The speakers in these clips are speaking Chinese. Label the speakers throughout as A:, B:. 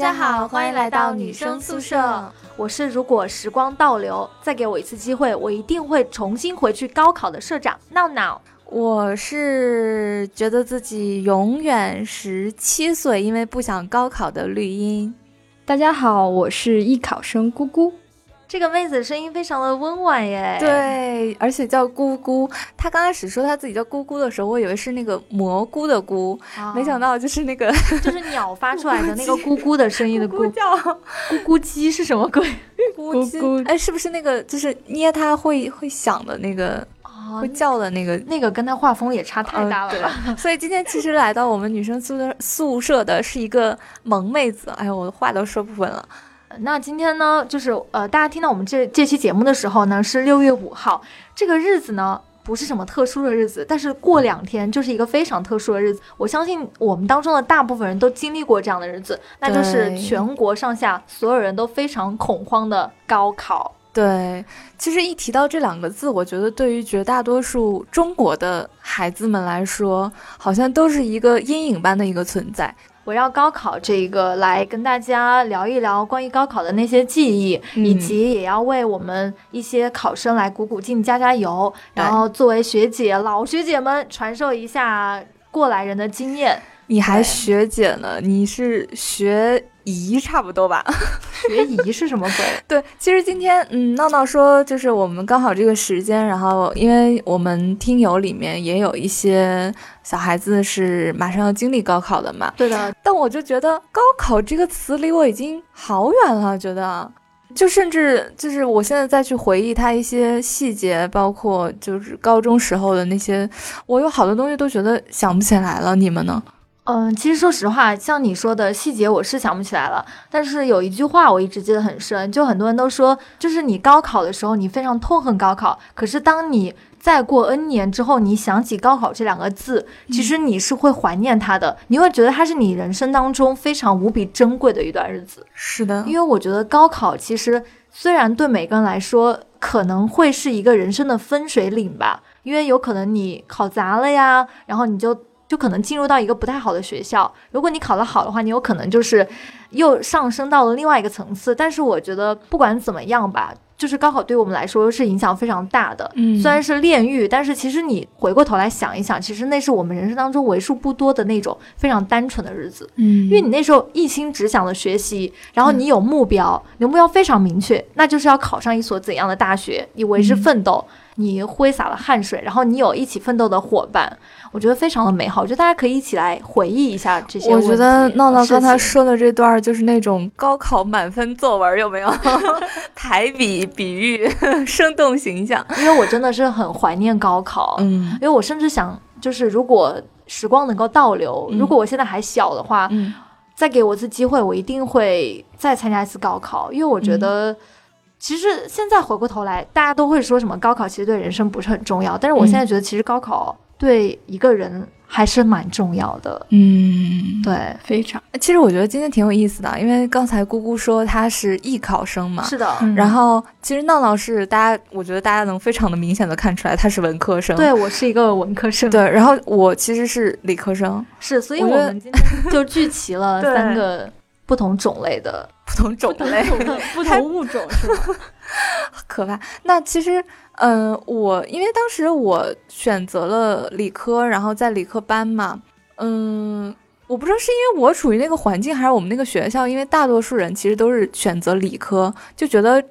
A: 大家好，欢迎来到女生宿舍。
B: 我是如果时光倒流，再给我一次机会，我一定会重新回去高考的社长闹闹。
A: 我是觉得自己永远十七岁，因为不想高考的绿茵。
C: 大家好，我是艺考生姑姑。
B: 这个妹子声音非常的温婉耶，
A: 对，而且叫姑姑。她刚开始说她自己叫姑姑的时候，我以为是那个蘑菇的菇，没想到就是那个
B: 就是鸟发出来的那个 咕咕的声音的
A: 咕叫，
B: 咕咕鸡是什么鬼？
A: 咕咕，哎，是不是那个就是捏它会会响的那个，会叫的那个？
B: 那个跟它画风也差太大了吧？
A: 所以今天其实来到我们女生宿舍宿舍的是一个萌妹子，哎呦，我的话都说不稳了。
B: 那今天呢，就是呃，大家听到我们这这期节目的时候呢，是六月五号，这个日子呢不是什么特殊的日子，但是过两天就是一个非常特殊的日子。我相信我们当中的大部分人都经历过这样的日子，那就是全国上下所有人都非常恐慌的高考。
A: 对，其实一提到这两个字，我觉得对于绝大多数中国的孩子们来说，好像都是一个阴影般的一个存在。
B: 围绕高考这个来跟大家聊一聊关于高考的那些记忆，以及也要为我们一些考生来鼓鼓劲、加加油，然后作为学姐、老学姐们传授一下过来人的经验。
A: 你还学姐呢？你是学姨差不多吧？
B: 学姨是什么鬼？
A: 对，其实今天嗯，闹闹说就是我们刚好这个时间，然后因为我们听友里面也有一些小孩子是马上要经历高考的嘛。
B: 对的，
A: 但我就觉得高考这个词离我已经好远了，觉得就甚至就是我现在再去回忆它一些细节，包括就是高中时候的那些，我有好多东西都觉得想不起来了。你们呢？
B: 嗯，其实说实话，像你说的细节，我是想不起来了。但是有一句话我一直记得很深，就很多人都说，就是你高考的时候，你非常痛恨高考。可是当你再过 N 年之后，你想起高考这两个字，其实你是会怀念它的，你会觉得它是你人生当中非常无比珍贵的一段日子。
A: 是的，
B: 因为我觉得高考其实虽然对每个人来说可能会是一个人生的分水岭吧，因为有可能你考砸了呀，然后你就。就可能进入到一个不太好的学校。如果你考得好的话，你有可能就是又上升到了另外一个层次。但是我觉得不管怎么样吧，就是高考对我们来说是影响非常大的。
A: 嗯，
B: 虽然是炼狱，但是其实你回过头来想一想，其实那是我们人生当中为数不多的那种非常单纯的日子。
A: 嗯，
B: 因为你那时候一心只想着学习，然后你有目标，你的目标非常明确，那就是要考上一所怎样的大学，你为之奋斗。你挥洒了汗水，然后你有一起奋斗的伙伴，我觉得非常的美好。我觉得大家可以一起来回忆一下这些。
A: 我觉得闹闹刚才说的这段就是那种高考满分作文，有没有？排比比喻，生动形象。
B: 因为我真的是很怀念高考，
A: 嗯，
B: 因为我甚至想，就是如果时光能够倒流，如果我现在还小的话，
A: 嗯，
B: 再给我一次机会，我一定会再参加一次高考，因为我觉得。其实现在回过头来，大家都会说什么高考其实对人生不是很重要，但是我现在觉得其实高考对一个人还是蛮重要的。
A: 嗯，
B: 对，
C: 非常。
A: 其实我觉得今天挺有意思的，因为刚才姑姑说她是艺考生嘛，
B: 是的。
A: 然后其实闹闹是大家，我觉得大家能非常的明显的看出来她是文科生。
B: 对我是一个文科生。
A: 对，然后我其实是理科生。
B: 是，所以我们今天就聚齐了 三个。不同种类的，
A: 不同种类，
C: 不同物种是吗？
A: 可怕。那其实，嗯，我因为当时我选择了理科，然后在理科班嘛，嗯，我不知道是因为我处于那个环境，还是我们那个学校，因为大多数人其实都是选择理科，就觉得。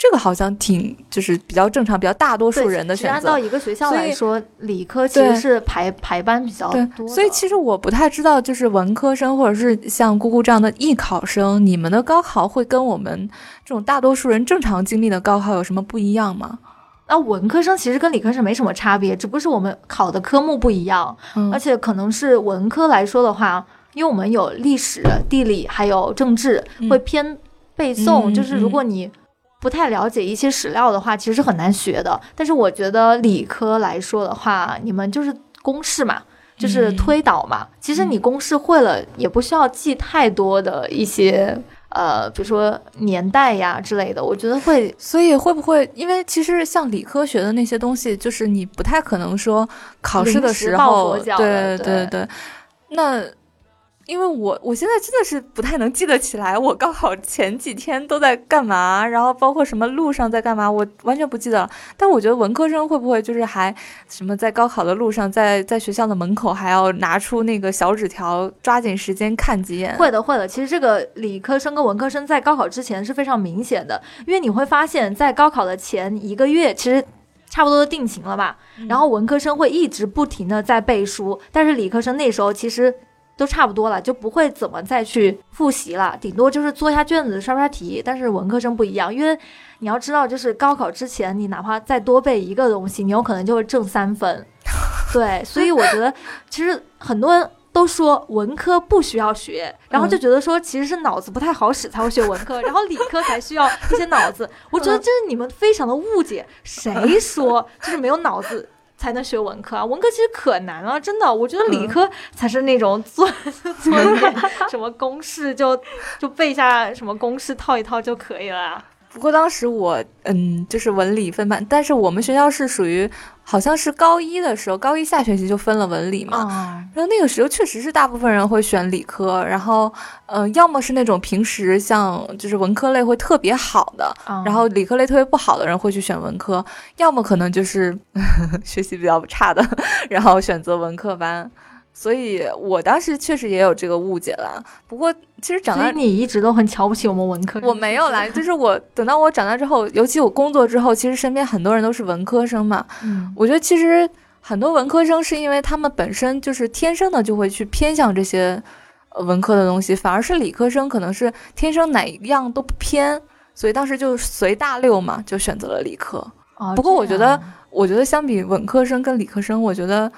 A: 这个好像挺就是比较正常，比较大多数人的选择。
B: 按照一个学校来说，理科其实是排排班比较多。
A: 所以其实我不太知道，就是文科生或者是像姑姑这样的艺考生，你们的高考会跟我们这种大多数人正常经历的高考有什么不一样吗？
B: 那文科生其实跟理科生没什么差别，只不过是我们考的科目不一样，而且可能是文科来说的话，因为我们有历史、地理还有政治，会偏背诵，就是如果你。不太了解一些史料的话，其实是很难学的。但是我觉得理科来说的话，你们就是公式嘛，就是推导嘛。其实你公式会了，也不需要记太多的一些呃，比如说年代呀之类的。我觉得会，
A: 所以会不会？因为其实像理科学的那些东西，就是你不太可能说考试的时候，对对对。那因为我我现在真的是不太能记得起来，我高考前几天都在干嘛，然后包括什么路上在干嘛，我完全不记得了。但我觉得文科生会不会就是还什么在高考的路上，在在学校的门口还要拿出那个小纸条，抓紧时间看几眼？
B: 会的，会的。其实这个理科生跟文科生在高考之前是非常明显的，因为你会发现在高考的前一个月，其实差不多定型了吧。然后文科生会一直不停的在背书，但是理科生那时候其实。都差不多了，就不会怎么再去复习了，顶多就是做一下卷子、刷刷题。但是文科生不一样，因为你要知道，就是高考之前，你哪怕再多背一个东西，你有可能就会挣三分。对，所以我觉得，其实很多人都说文科不需要学，然后就觉得说其实是脑子不太好使才会学文科，然后理科才需要一些脑子。我觉得这是你们非常的误解，谁说就是没有脑子？才能学文科啊，文科其实可难了，真的。我觉得理科才是那种做 做一点什么公式就就背下什么公式套一套就可以了。
A: 不过当时我嗯，就是文理分班，但是我们学校是属于好像是高一的时候，高一下学期就分了文理嘛。然后那个时候确实是大部分人会选理科，然后呃，要么是那种平时像就是文科类会特别好的，然后理科类特别不好的人会去选文科，要么可能就是 学习比较差的，然后选择文科班。所以我当时确实也有这个误解了，不过其实长大，
B: 你一直都很瞧不起我们文科。
A: 我没有啦，就是我等到我长大之后，尤其我工作之后，其实身边很多人都是文科生嘛。嗯，我觉得其实很多文科生是因为他们本身就是天生的就会去偏向这些文科的东西，反而是理科生可能是天生哪一样都不偏，所以当时就随大流嘛，就选择了理科。不过我觉得，我觉得相比文科生跟理科生，我觉得。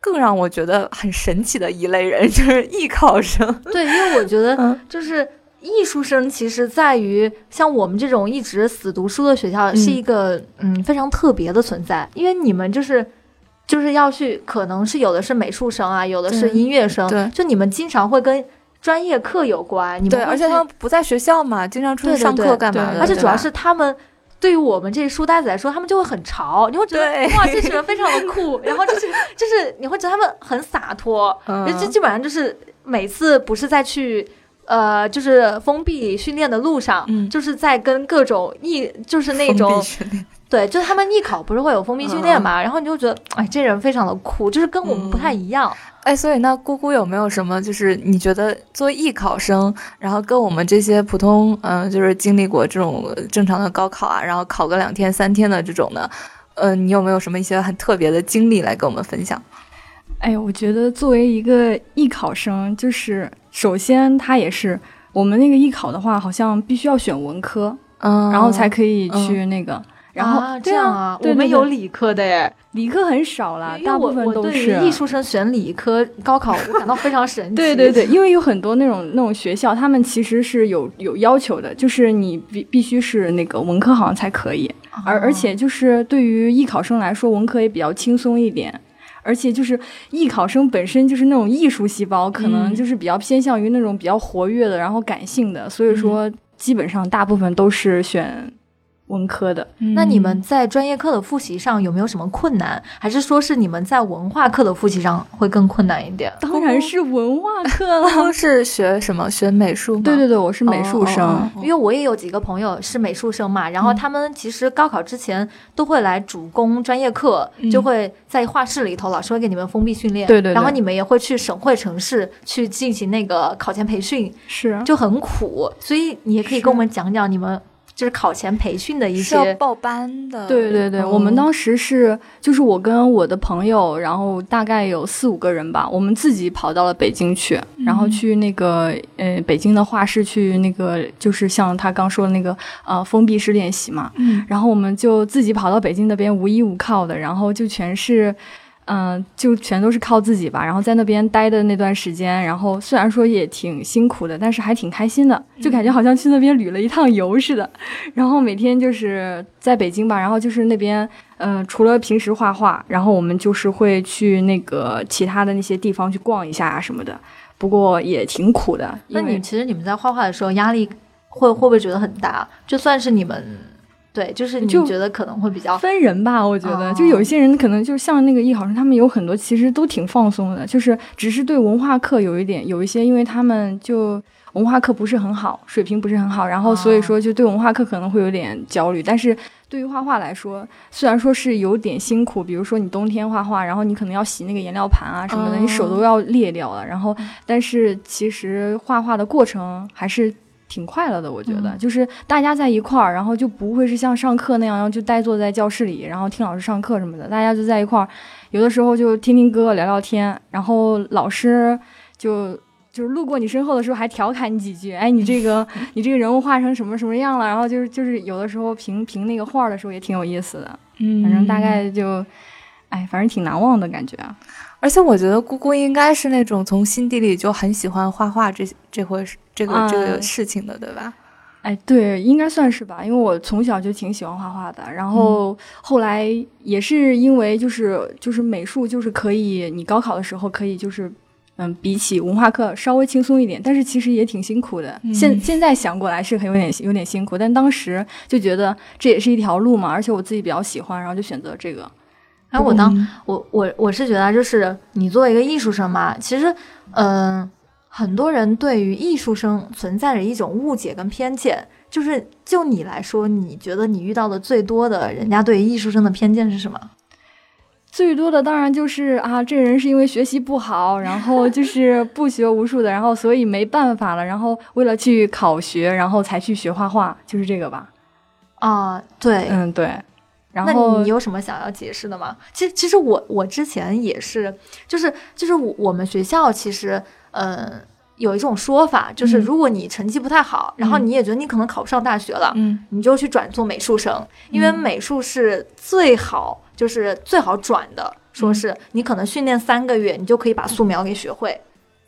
A: 更让我觉得很神奇的一类人 就是艺考生。
B: 对，因为我觉得就是艺术生，其实在于像我们这种一直死读书的学校，是一个嗯非常特别的存在。因为你们就是就是要去，可能是有的是美术生啊，有的是音乐生，
A: 对，
B: 就你们经常会跟专业课有关。你们
A: 对，而且他们不在学校嘛，经常出去上课干嘛的？
B: 而且主要是他们。对于我们这些书呆子来说，他们就会很潮，你会觉得哇，这群人非常的酷，然后就是就是你会觉得他们很洒脱，这基本上就是每次不是在去呃就是封闭训练的路上，就是在跟各种艺就是那种对，就是他们艺考不是会有封闭训练嘛，然后你就觉得哎，这人非常的酷，就是跟我们不太一样。
A: 哎，所以那姑姑有没有什么，就是你觉得作为艺考生，然后跟我们这些普通，嗯，就是经历过这种正常的高考啊，然后考个两天三天的这种的，嗯，你有没有什么一些很特别的经历来跟我们分享？
C: 哎我觉得作为一个艺考生，就是首先他也是我们那个艺考的话，好像必须要选文科，嗯，然后才可以去那个。然后
B: 这样啊，我们有理科的耶，
C: 理科很少啦，大部分都是
B: 艺术生选理科高考，我感到非常神奇。
C: 对对对，因为有很多那种那种学校，他们其实是有有要求的，就是你必必须是那个文科好像才可以，而而且就是对于艺考生来说，文科也比较轻松一点，而且就是艺考生本身就是那种艺术细胞，可能就是比较偏向于那种比较活跃的，然后感性的，所以说基本上大部分都是选。文科的，
B: 那你们在专业课的复习上有没有什么困难？还是说是你们在文化课的复习上会更困难一点？
C: 当然是文化课了。
A: 是学什么？学美术吗？
C: 对对对，我是美术生。
B: 因为我也有几个朋友是美术生嘛，然后他们其实高考之前都会来主攻专业课，就会在画室里头，老师会给你们封闭训练。
C: 对对。
B: 然后你们也会去省会城市去进行那个考前培训，
C: 是
B: 就很苦。所以你也可以跟我们讲讲你们。就是考前培训的一些
A: 报班的，
C: 对对对，我们当时是就是我跟我的朋友，然后大概有四五个人吧，我们自己跑到了北京去，然后去那个呃北京的画室去那个就是像他刚说的那个呃封闭式练习嘛，嗯，然后我们就自己跑到北京那边无依无靠的，然后就全是。嗯，就全都是靠自己吧。然后在那边待的那段时间，然后虽然说也挺辛苦的，但是还挺开心的，就感觉好像去那边旅了一趟游似的。然后每天就是在北京吧，然后就是那边，嗯，除了平时画画，然后我们就是会去那个其他的那些地方去逛一下啊什么的。不过也挺苦的。
B: 那你其实你们在画画的时候压力会会不会觉得很大？就算是你们。对，就是你
C: 就
B: 觉得可能会比较
C: 分人吧，我觉得，
B: 哦
C: 就有一些人可能就像那个艺考生，他们有很多其实都挺放松的，就是只是对文化课有一点有一些，因为他们就文化课不是很好，水平不是很好，然后所以说就对文化课可能会有点焦虑。但是对于画画来说，虽然说是有点辛苦，比如说你冬天画画，然后你可能要洗那个颜料盘啊什么的，
A: 哦
C: 你手都要裂掉了，然后但是其实画画的过程还是。挺快乐的，我觉得，
A: 嗯
C: 就是大家在一块儿，然后就不会是像上课那样，然后就呆坐在教室里，然后听老师上课什么的。大家就在一块儿，有的时候就听听歌、聊聊天，然后老师就就是路过你身后的时候还调侃你几句，哎，你这个 你这个人物画成什么什么样了？然后就是就是有的时候评评那个画的时候也挺有意思的，
A: 嗯
C: 反正大概就，哎，反正挺难忘的感觉啊。
A: 而且我觉得姑姑应该是那种从心底里就很喜欢画画这这回事这个、这个
C: 啊
A: 事情的，对吧？
C: 哎，对，应该算是吧，因为我从小就挺喜欢画画的，然后后来也是因为就是就是美术就是可以，你高考的时候可以就是。嗯，比起文化课稍微轻松一点，但是其实也挺辛苦的。
A: 嗯
C: 现现在想过来是很有点有点辛苦，但当时就觉得这也是一条路嘛，而且我自己比较喜欢，然后就选择这个。
B: 哎，我当
A: 嗯
B: 我我我是觉得，就是你作为一个艺术生嘛，其实，嗯、很多人对于艺术生存在着一种误解跟偏见。就是就你来说，你觉得你遇到的最多的人家对于艺术生的偏见是什么？
C: 最多的当然就是啊，这人是因为学习不好，然后就是不学无术的，然后所以没办法了，然后为了去考学，然后才去学画画，就是这个吧。
B: 啊，对，
C: 嗯，对。然
B: 那
C: 后
B: 你有什么想要解释的吗？其实，其实我我之前也是，就是就是我我们学校其实，嗯、有一种说法，就是
A: 嗯
B: 如果你成绩不太好，然后
A: 嗯
B: 你也觉得你可能考不上大学了，
A: 嗯
B: 你就去转做美术生，因为
A: 嗯
B: 美术是最好，就是最好转的。说
A: 嗯
B: 是你可能训练三个月，你就可以把素描给学会。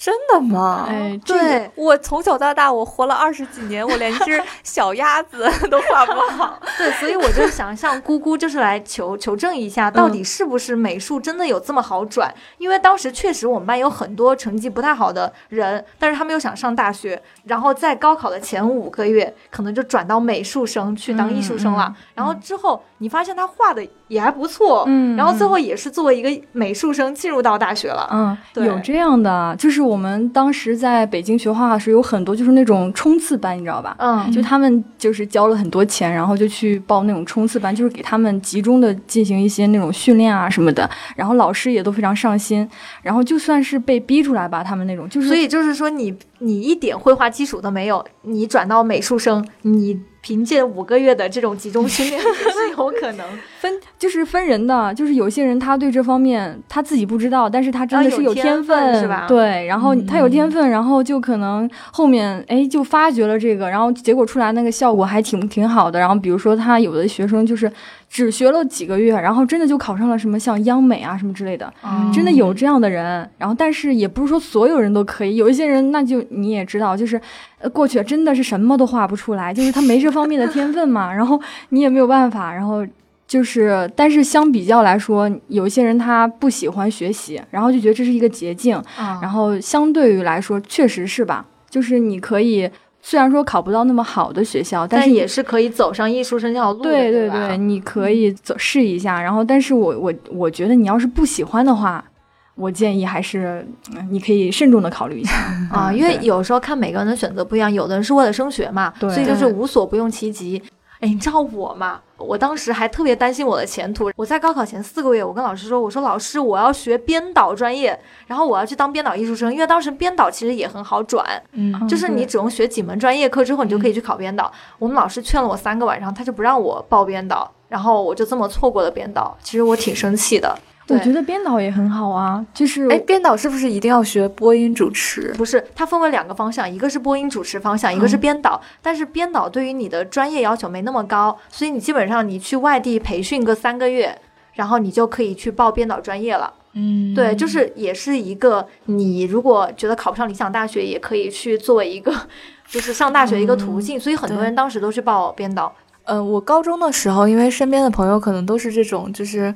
A: 真的吗？
C: 哎，这个
B: 对，
A: 我从小到大，我活了二十几年，我连只 小鸭子 都画不好。
B: 对，所以我就想向姑姑就是来求求证一下，到底是不是美术真的有这么好转？因为当时确实我们班有很多成绩不太好的人，但是他们又想上大学，然后在高考的前五个月，可能就转到美术生去当艺术生了。
C: 嗯嗯
B: 然后之后你发现他画的也还不错，
C: 嗯
B: 然后最后也是作为一个美术生进入到大学了。
C: 嗯，
B: 对
C: 有这样的，就是我们当时在北京学画画时，有很多就是那种冲刺班，你知道吧？
B: 嗯，
C: 就他们就是交了很多钱，然后就去报那种冲刺班，就是给他们集中的进行一些那种训练啊什么的，然后老师也都非常上心，然后就算是被逼出来吧，他们那种就是
B: 所以就是说你你一点绘画基础都没有，你转到美术生，你凭借五个月的这种集中训练也 是有可能。
C: 分就是分人的，就是有些人他对这方面他自己不知道，但是他真的是
B: 啊有天
C: 天
B: 分是吧
C: 对，然后他有天
A: 嗯
C: 分，然后就可能后面哎就发掘了这个，然后结果出来那个效果还挺挺好的。然后比如说他有的学生就是只学了几个月，然后真的就考上了什么像央美啊什么之类的，真的有这样的人。然后但是也不是说所有人都可以，有一些人那就你也知道，就是呃过去真的是什么都画不出来，就是他没这方面的天分嘛，然后你也没有办法，然后。就是，但是相比较来说，有一些人他不喜欢学习，然后就觉得这是一个捷径，
B: 啊
C: 然后相对于来说，确实是吧？就是你可以，虽然说考不到那么好的学校，
B: 但也是可以走上艺术生这条路的，
C: 对
B: 对
C: 对对，你可以走试一下。然后，但是我我我觉得你要是不喜欢的话，我建议还是嗯你可以慎重的考虑一下
B: 啊，
C: 嗯
B: 因为有时候看每个人的选择不一样，有的人是为了升学嘛，所以就是无所不用其极。哎，你知道我吗？我当时还特别担心我的前途。我在高考前四个月，我跟老师说：“我说老师，我要学编导专业，然后我要去当编导艺术生，因为当时编导其实也很好转，
A: 嗯
B: 就是你只用学几门专业课之后，你就可以去考编导。我们老师劝了我三个晚上，他就不让我报编导，然后我就这么错过了编导。其实我挺生气的。
C: 我觉得编导也很好啊，就是
A: 哎，编导是不是一定要学播音主持？
B: 不是，它分为两个方向，一个是播音主持方向，一个是编导。但是编导对于你的专业要求没那么高，所以你基本上你去外地培训个三个月，然后你就可以去报编导专业了。
A: 嗯
B: 对，就是也是一个你如果觉得考不上理想大学，也可以去作为一个就是上大学一个途径。所以很多人当时都去报编导。
A: 嗯，我高中的时候，因为身边的朋友可能都是这种，就是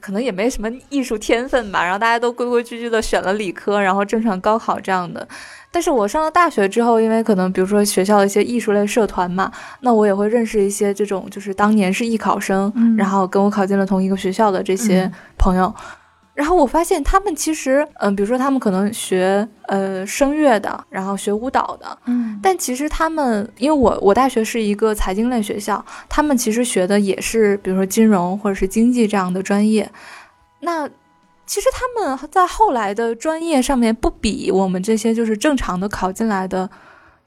A: 可能也没什么艺术天分吧，然后大家都规规矩矩的选了理科，然后正常高考这样的。但是我上了大学之后，因为可能比如说学校的一些艺术类社团嘛，那我也会认识一些这种就是当年是艺考生，然后跟我考进了同一个学校的这些朋友。然后我发现他们其实，嗯，比如说他们可能学呃声乐的，然后学舞蹈的，
B: 嗯，
A: 但其实他们，因为我我大学是一个财经类学校，他们其实学的也是比如说金融或者是经济这样的专业。那其实他们在后来的专业上面不比我们这些就是正常的考进来的，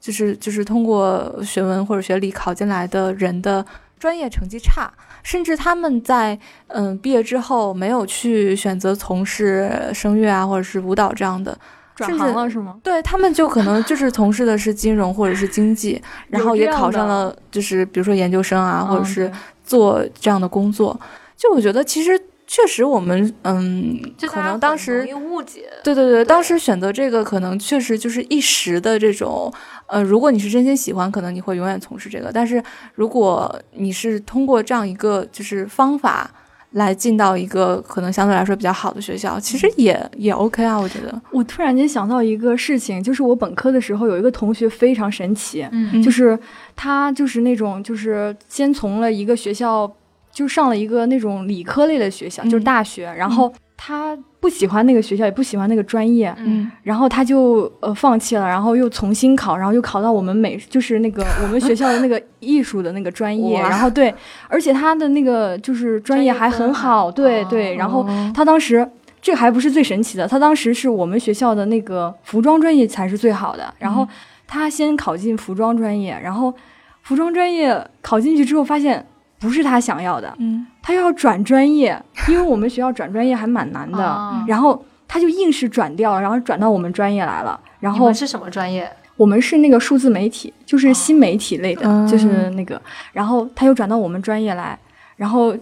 A: 就是就是通过学文或者学理考进来的人的专业成绩差。甚至他们在嗯毕业之后没有去选择从事声乐啊或者是舞蹈这样的，
C: 转行了是吗？
A: 对他们就可能就是从事的是金融或者是经济，然后也考上了就是比如说研究生啊，或者是做这样的工作。就我觉得其实。确实，我们嗯，可能当时
B: 误解。
A: 对对对，当时选择这个可能确实就是一时的这种，呃，如果你是真心喜欢，可能你会永远从事这个。但是如果你是通过这样一个就是方法来进到一个可能相对来说比较好的学校，其实也也 OK 啊，我觉得。
C: 我突然间想到一个事情，就是我本科的时候有一个同学非常神奇，
B: 嗯，
C: 就是他就是那种就是先从了一个学校。就上了一个那种理科类的学校，就是大学。然后他不喜欢那个学校，也不喜欢那个专业。
A: 嗯，
C: 然后他就呃放弃了，然后又重新考，然后又考到我们美，就是那个 我们学校的那个艺术的那个专业。然后对，而且他的那个就是专业还很好。对对。然后他当时这还不是最神奇的，他当时是我们学校的那个服装专业才是最好的。然后他先考进服装专业，然后服装专业考进去之后发现。不是他想要的，
A: 嗯，
C: 他要转专业，因为我们学校转专业还蛮难的，然后他就硬是转掉，然后转到我们专业来了。然后
B: 是什么专业？
C: 我们是那个数字媒体，就是新媒体类的，就是那个。然后他又转到我们专业来，然后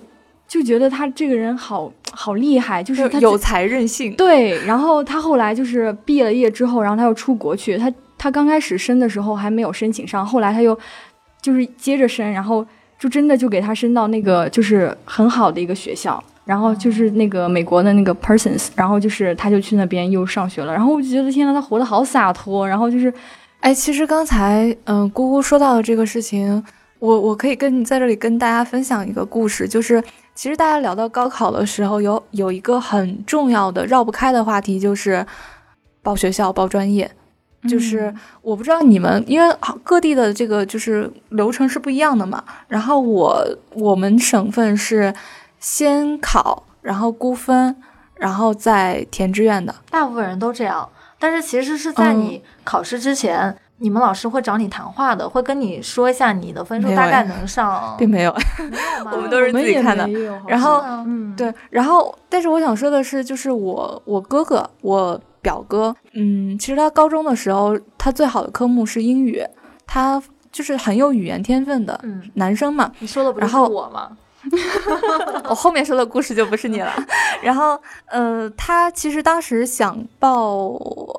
C: 就觉得他这个人好好厉害，就是他
A: 有才任性。
C: 对，然后他后来就是毕业了业之后，然后他又出国去。他他刚开始申的时候还没有申请上，后来他又就是接着申，然后。就真的就给他升到那个就是很好的一个学校，然后就是那个美国的那个 Persons，然后就是他就去那边又上学了，然后我就觉得天呐，他活得好洒脱，然后就是，
A: 哎，其实刚才嗯姑姑说到的这个事情，我我可以跟你在这里跟大家分享一个故事，就是其实大家聊到高考的时候，有有一个很重要的绕不开的话题，就是报学校报专业。就是我不知道你们，因为各地的这个就是流程是不一样的嘛。然后我我们省份是先考，然后估分，然后再填志愿的。
B: 大部分人都这样，但是其实是在你考试之前，你们老师会找你谈话的，会跟你说一下你的分数大概能上，
A: 并没有，
B: 没有？
A: 我们都是自己看的。然后，
B: 嗯，
A: 对，然后，但是我想说的是，就是我我哥哥我。表哥，嗯，其实他高中的时候，他最好的科目是英语，他就是很有语言天分的，
B: 嗯，
A: 男生嘛。
B: 你说的不是我吗？
A: 我后面说的故事就不是你了。然后，呃，他其实当时想报，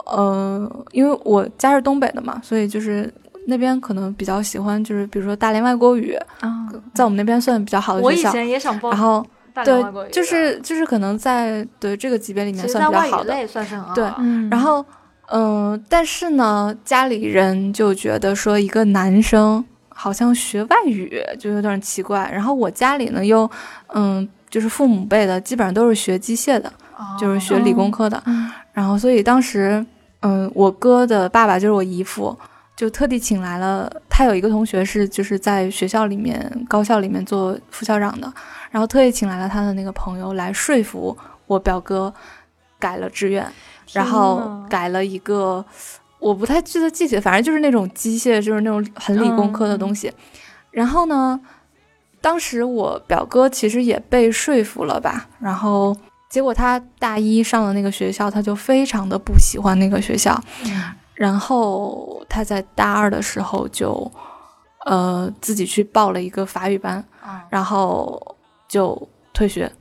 A: 呃，因为我家是东北的嘛，所以就是那边可能比较喜欢，就是比如说大连外国语
C: 啊，
A: 在我们那边算比较好的学校。
B: 我以前也想报，
A: 然后。对，就是就是可能在对这个级别里面算比较好的，
B: 算是很好。
A: 对，然后嗯，但是呢，家里人就觉得说一个男生好像学外语就有点奇怪。然后我家里呢又嗯，就是父母辈的基本上都是学机械的，就是学理工科的。然后所以当时嗯，我哥的爸爸就是我姨父，就特地请来了他有一个同学是就是在学校里面高校里面做副校长的。然后特意请来了他的那个朋友来说服我表哥改了志愿，然后改了一个我不太记得具体，反正就是那种机械，就是那种很理工科的东西。然后呢，当时我表哥其实也被说服了吧，然后结果他大一上了那个学校，他就非常的不喜欢那个学校，然后他在大二的时候就呃自己去报了一个法语班，然后。就退学，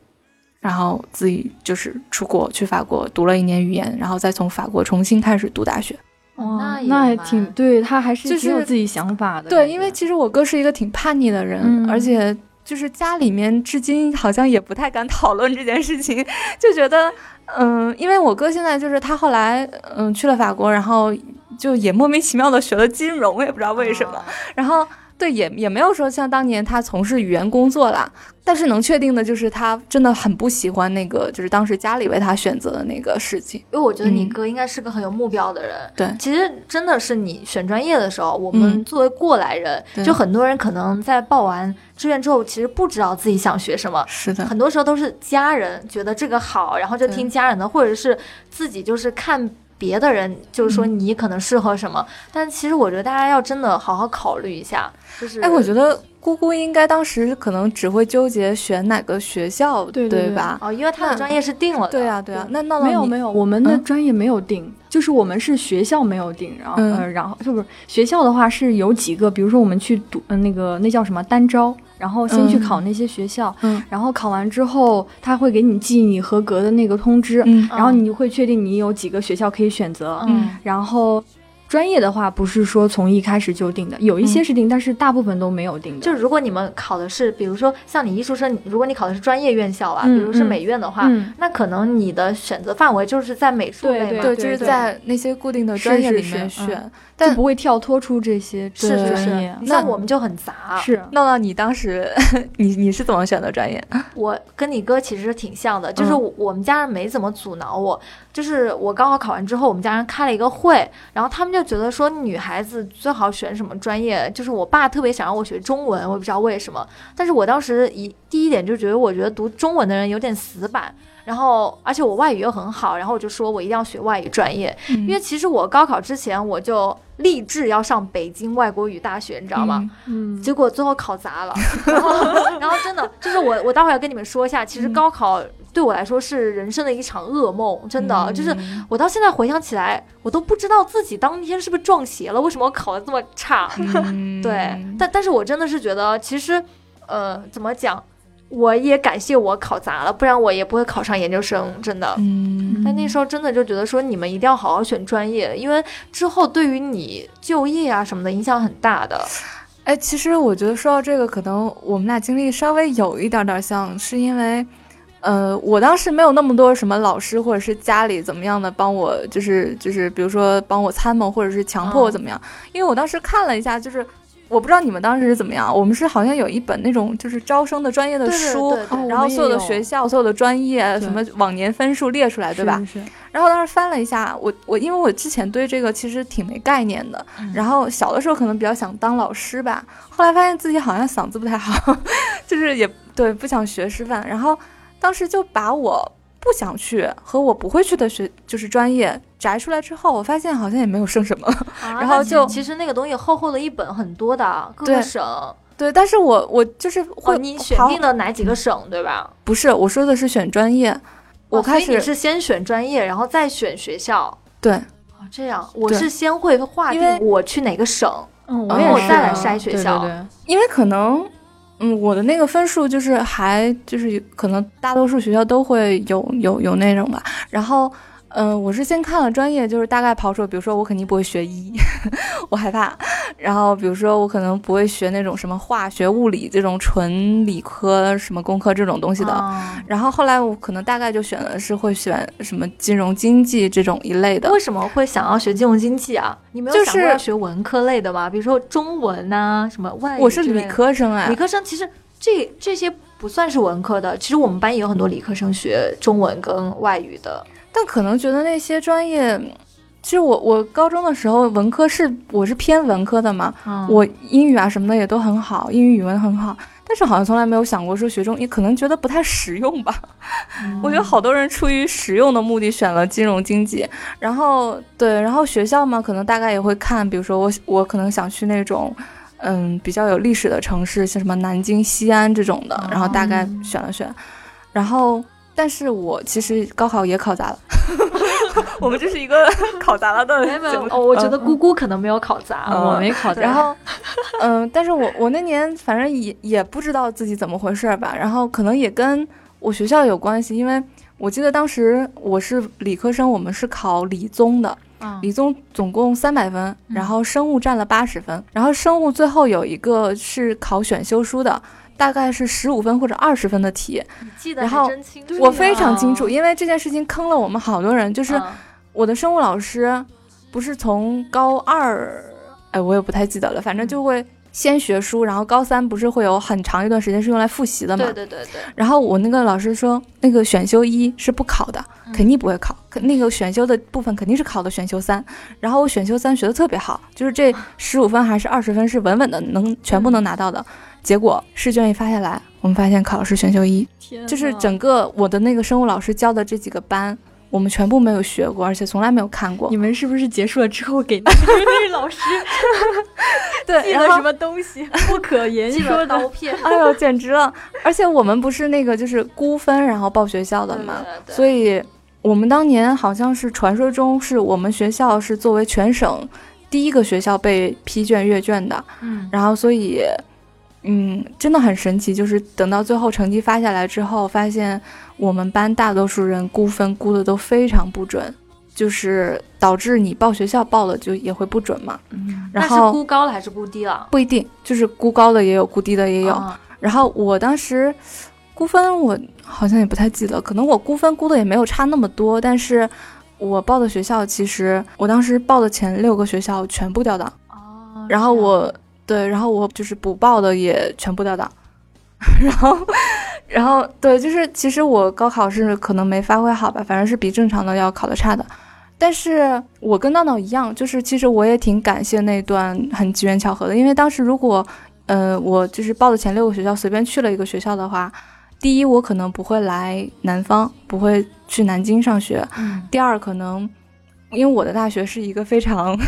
A: 然后自己就是出国去法国读了一年语言，然后再从法国重新开始读大学。
B: 哦，
C: 那也挺对他还是
A: 挺
C: 有自己想法的。
A: 对，因为其实我哥是一个挺叛逆的人，而且就是家里面至今好像也不太敢讨论这件事情，就觉得，嗯，因为我哥现在就是他后来嗯去了法国，然后就也莫名其妙的学了金融，我也不知道为什么，然后。对，也也没有说像当年他从事语言工作啦，但是能确定的就是他真的很不喜欢那个，就是当时家里为他选择的那个事情。
B: 因为我觉得你哥应该是个很有目标的人。
A: 对，
B: 其实真的是你选专业的时候，我们作为过来人，就很多人可能在报完志愿之后，其实不知道自己想学什么。
A: 是的，
B: 很多时候都是家人觉得这个好，然后就听家人的，或者是自己就是看。别的人就是说你可能适合什么，但其实我觉得大家要真的好好考虑一下。就是，
A: 哎，我觉得姑姑应该当时可能只会纠结选哪个学校，
C: 对对
A: 吧？
B: 哦，因为他的专业是定了的。
A: 对啊，对啊。那那
C: 没有没有，我们的专业没有定，就是我们是学校没有定，然后呃，然后就不是学校的话是有几个，比如说我们去读呃那个那叫什么单招。然后先去考那些学校，嗯，然后考完之后，他会给你寄你合格的那个通知，嗯，然后你会确定你有几个学校可以选择，嗯，然后。专业的话不是说从一开始就定的，有一些是定，但是大部分都没有定的。
B: 就如果你们考的是，比如说像你艺术生，如果你考的是专业院校啊，比如是美院的话，那可能你的选择范围就是在美术类
A: 嘛，对，就是在那些固定的专业里面选，但
C: 不会跳脱出这些
B: 专
C: 业。
B: 那我们就很杂。
C: 是，
A: 闹闹，你当时你你是怎么选的专业？
B: 我跟你哥其实挺像的，就是我们家人没怎么阻挠我。就是我高考考完之后，我们家人开了一个会，然后他们就觉得说女孩子最好选什么专业。就是我爸特别想让我学中文，我也不知道为什么。但是我当时一第一点就觉得，我觉得读中文的人有点死板。然后而且我外语又很好，然后我就说我一定要学外语专业，因为其实我高考之前我就立志要上北京外国语大学，你知道吗？嗯。结果最后考砸了，然 后 然后真的就是我我待会儿要跟你们说一下，其实高考。对我来说是人生的一场噩梦，真的就是我到现在回想起来，我都不知道自己当天是不是撞邪了，为什么我考的这么差？对，但但是我真的是觉得，其实，呃，怎么讲，我也感谢我考砸了，不然我也不会考上研究生，真的。嗯，但那时候真的就觉得说，你们一定要好好选专业，因为之后对于你就业啊什么的影响很大的。
A: 哎，其实我觉得说到这个，可能我们俩经历稍微有一点点像，是因为。呃，我当时没有那么多什么老师或者是家里怎么样的帮我，就是就是，比如说帮我参谋或者是强迫我怎么样，因为我当时看了一下，就是我不知道你们当时是怎么样，我们是好像有一本那种就是招生的专业的书，然后所有的学校、所有的专业什么往年分数列出来，对吧？然后当时翻了一下，我我因为我之前对这个其实挺没概念的，然后小的时候可能比较想当老师吧，后来发现自己好像嗓子不太好，就是也对不想学师范，然后。当时就把我不想去和我不会去的学就是专业摘出来之后，我发现好像也没有剩什么，然后就
B: 其实那个东西厚厚的一本很多的各个省，
A: 对，但是我我就是会
B: 你选定了哪几个省对吧？
A: 不是，我说的是选专业，我开始
B: 是先选专业，然后再选学校，
A: 对，
B: 哦这样，我是先会划定我去哪个省，
C: 嗯，
B: 然后我再来筛学校，
A: 因为可能。嗯，我的那个分数就是还就是可能大多数学校都会有有有那种吧，然后。嗯，我是先看了专业，就是大概刨出，比如说我肯定不会学医，我害怕。然后比如说我可能不会学那种什么化学、物理这种纯理科、什么工科这种东西的。然后后来我可能大概就选的是会选什么金融经济这种一类的。
B: 为什么会想要学金融经济啊？你没有想过要学文科类的吗？比如说中文呐，什么外语？
A: 我是理科生啊。
B: 理科生其实这这些不算是文科的。其实我们班也有很多理科生学中文跟外语的。
A: 但可能觉得那些专业，其实我我高中的时候文科是我是偏文科的嘛，我英语啊什么的也都很好，英语语文很好，但是好像从来没有想过说学中医，可能觉得不太实用吧。我觉得好多人出于实用的目的选了金融经济，然后对，然后学校嘛，可能大概也会看，比如说我我可能想去那种嗯比较有历史的城市，像什么南京、西安这种的，然后大概选了选，然后。但是我其实高考也考砸了，我们这是一个 考砸了的。
B: 哦，我觉得姑姑可能没有考砸，
C: 我没考砸。
A: 然后，嗯，但是我我那年反正也也不知道自己怎么回事吧，然后可能也跟我学校有关系，因为我记得当时我是理科生，我们是考理综的。理综总共三百分，然后生物占了八十分，然后生物最后有一个是考选修书的，大概是十五分或者二十分的题，
B: 记得
A: 然后我非常清
B: 啊
A: 楚，因为这件事情坑了我们好多人。就是
B: 嗯。
A: 我的生物老师，不是从高二，哎，我也不太记得了，反正就会先学书，然后高三不是会有很长一段时间是用来复习的嘛？
B: 对对对对，
A: 然后我那个老师说，那个选修一是不考的，
B: 嗯
A: 肯定不会考。可那个选修的部分肯定是考的选修三。然后我选修三学的特别好，就是这十五分还是二十分是稳稳的能全部能拿到的。结果试卷一发下来，我们发现考的是选修一，就是整个我的那个生物老师教的这几个班，我们全部没有学过，而且从来没有看过
C: 你。们是不是结束了之后给那个 那个老师
A: 对，
C: 记了
A: 然后
C: 什么东西 不可言说的？
B: 刀片，
A: 哎呦，简直了！而且我们不是那个就是估分然后报学校的嘛，所以我们当年好像是传说中是我们学校是作为全省第一个学校被批卷阅卷的，
B: 嗯，
A: 然后所以，嗯，真的很神奇，就是等到最后成绩发下来之后，发现我们班大多数人估分估的都非常不准，就是导致你报学校报了就也会不准嘛。
B: 嗯那是
A: 然后
B: 估高了还是估低了？
A: 不一定，就是估高的也有，估低的也有。
B: 啊
A: 然后我当时估分，我好像也不太记得，可能我估分估的也没有差那么多，但是我报的学校其实我当时报的前六个学校全部掉档，
B: 哦
A: 然后我对，然后我就是补报的也全部掉档，然后然后对，就是其实我高考是可能没发挥好吧，反正是比正常的要考的差的。但是我跟闹闹一样，就是其实我也挺感谢那段很机缘巧合的，因为当时如果，呃，我就是报的前六个学校随便去了一个学校的话，第一我可能不会来南方，不会去南京上学；
B: 嗯
A: 第二可能，因为我的大学是一个非常，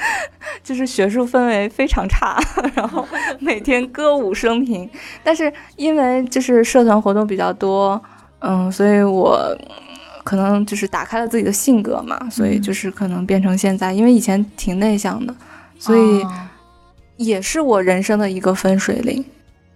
A: 就是学术氛围非常差，然后每天歌舞升平，但是因为就是社团活动比较多，嗯，所以我。可能就是打开了自己的性格嘛，所以就是可能变成现在，因为以前挺内向的，所以
B: 哦
A: 也是我人生的一个分水岭。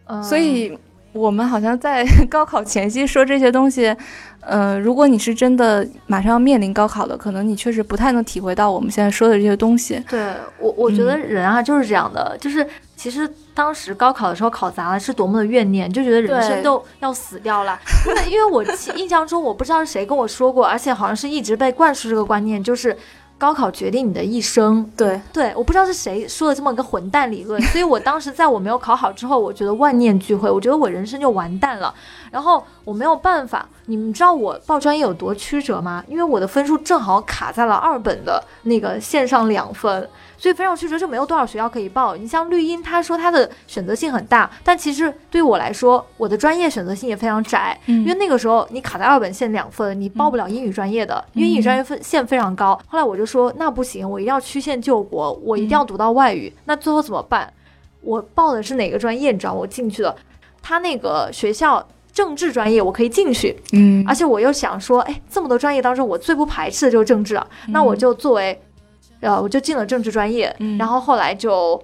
B: 嗯
A: 所以我们好像在 高考前夕说这些东西，呃，如果你是真的马上要面临高考的，可能你确实不太能体会到我们现在说的这些东西。
B: 对我，我觉得
A: 嗯
B: 人啊就是这样的，就是其实当时高考的时候考砸了是多么的怨念，就觉得人生都要死掉了。因为因为我印象中，我不知道是谁跟我说过，而且好像是一直被灌输这个观念，就是高考决定你的一生。
A: 对，
B: 对，我不知道是谁说的这么个混蛋理论，所以我当时在我没有考好之后，我觉得万念俱灰，我觉得我人生就完蛋了。然后我没有办法，你们知道我报专业有多曲折吗？因为我的分数正好卡在了二本的那个线上两分，所以非常曲折，就没有多少学校可以报。你像绿茵，他说他的选择性很大，但其实对我来说，我的专业选择性也非常窄，
A: 嗯
B: 因为那个时候你卡在二本线两分，你报不了英语专业的，因为英语专业分线非常高。后来我就说那不行，我一定要曲线救国，我一定要读到外语。那最后怎么办？我报的是哪个专业？你知道我进去的，他那个学校政治专业我可以进去，
A: 嗯。
B: 而且我又想说，哎，这么多专业当中，我最不排斥的就是政治了，那我就作为，呃，我就进了政治专业，
A: 嗯。
B: 然后后来就。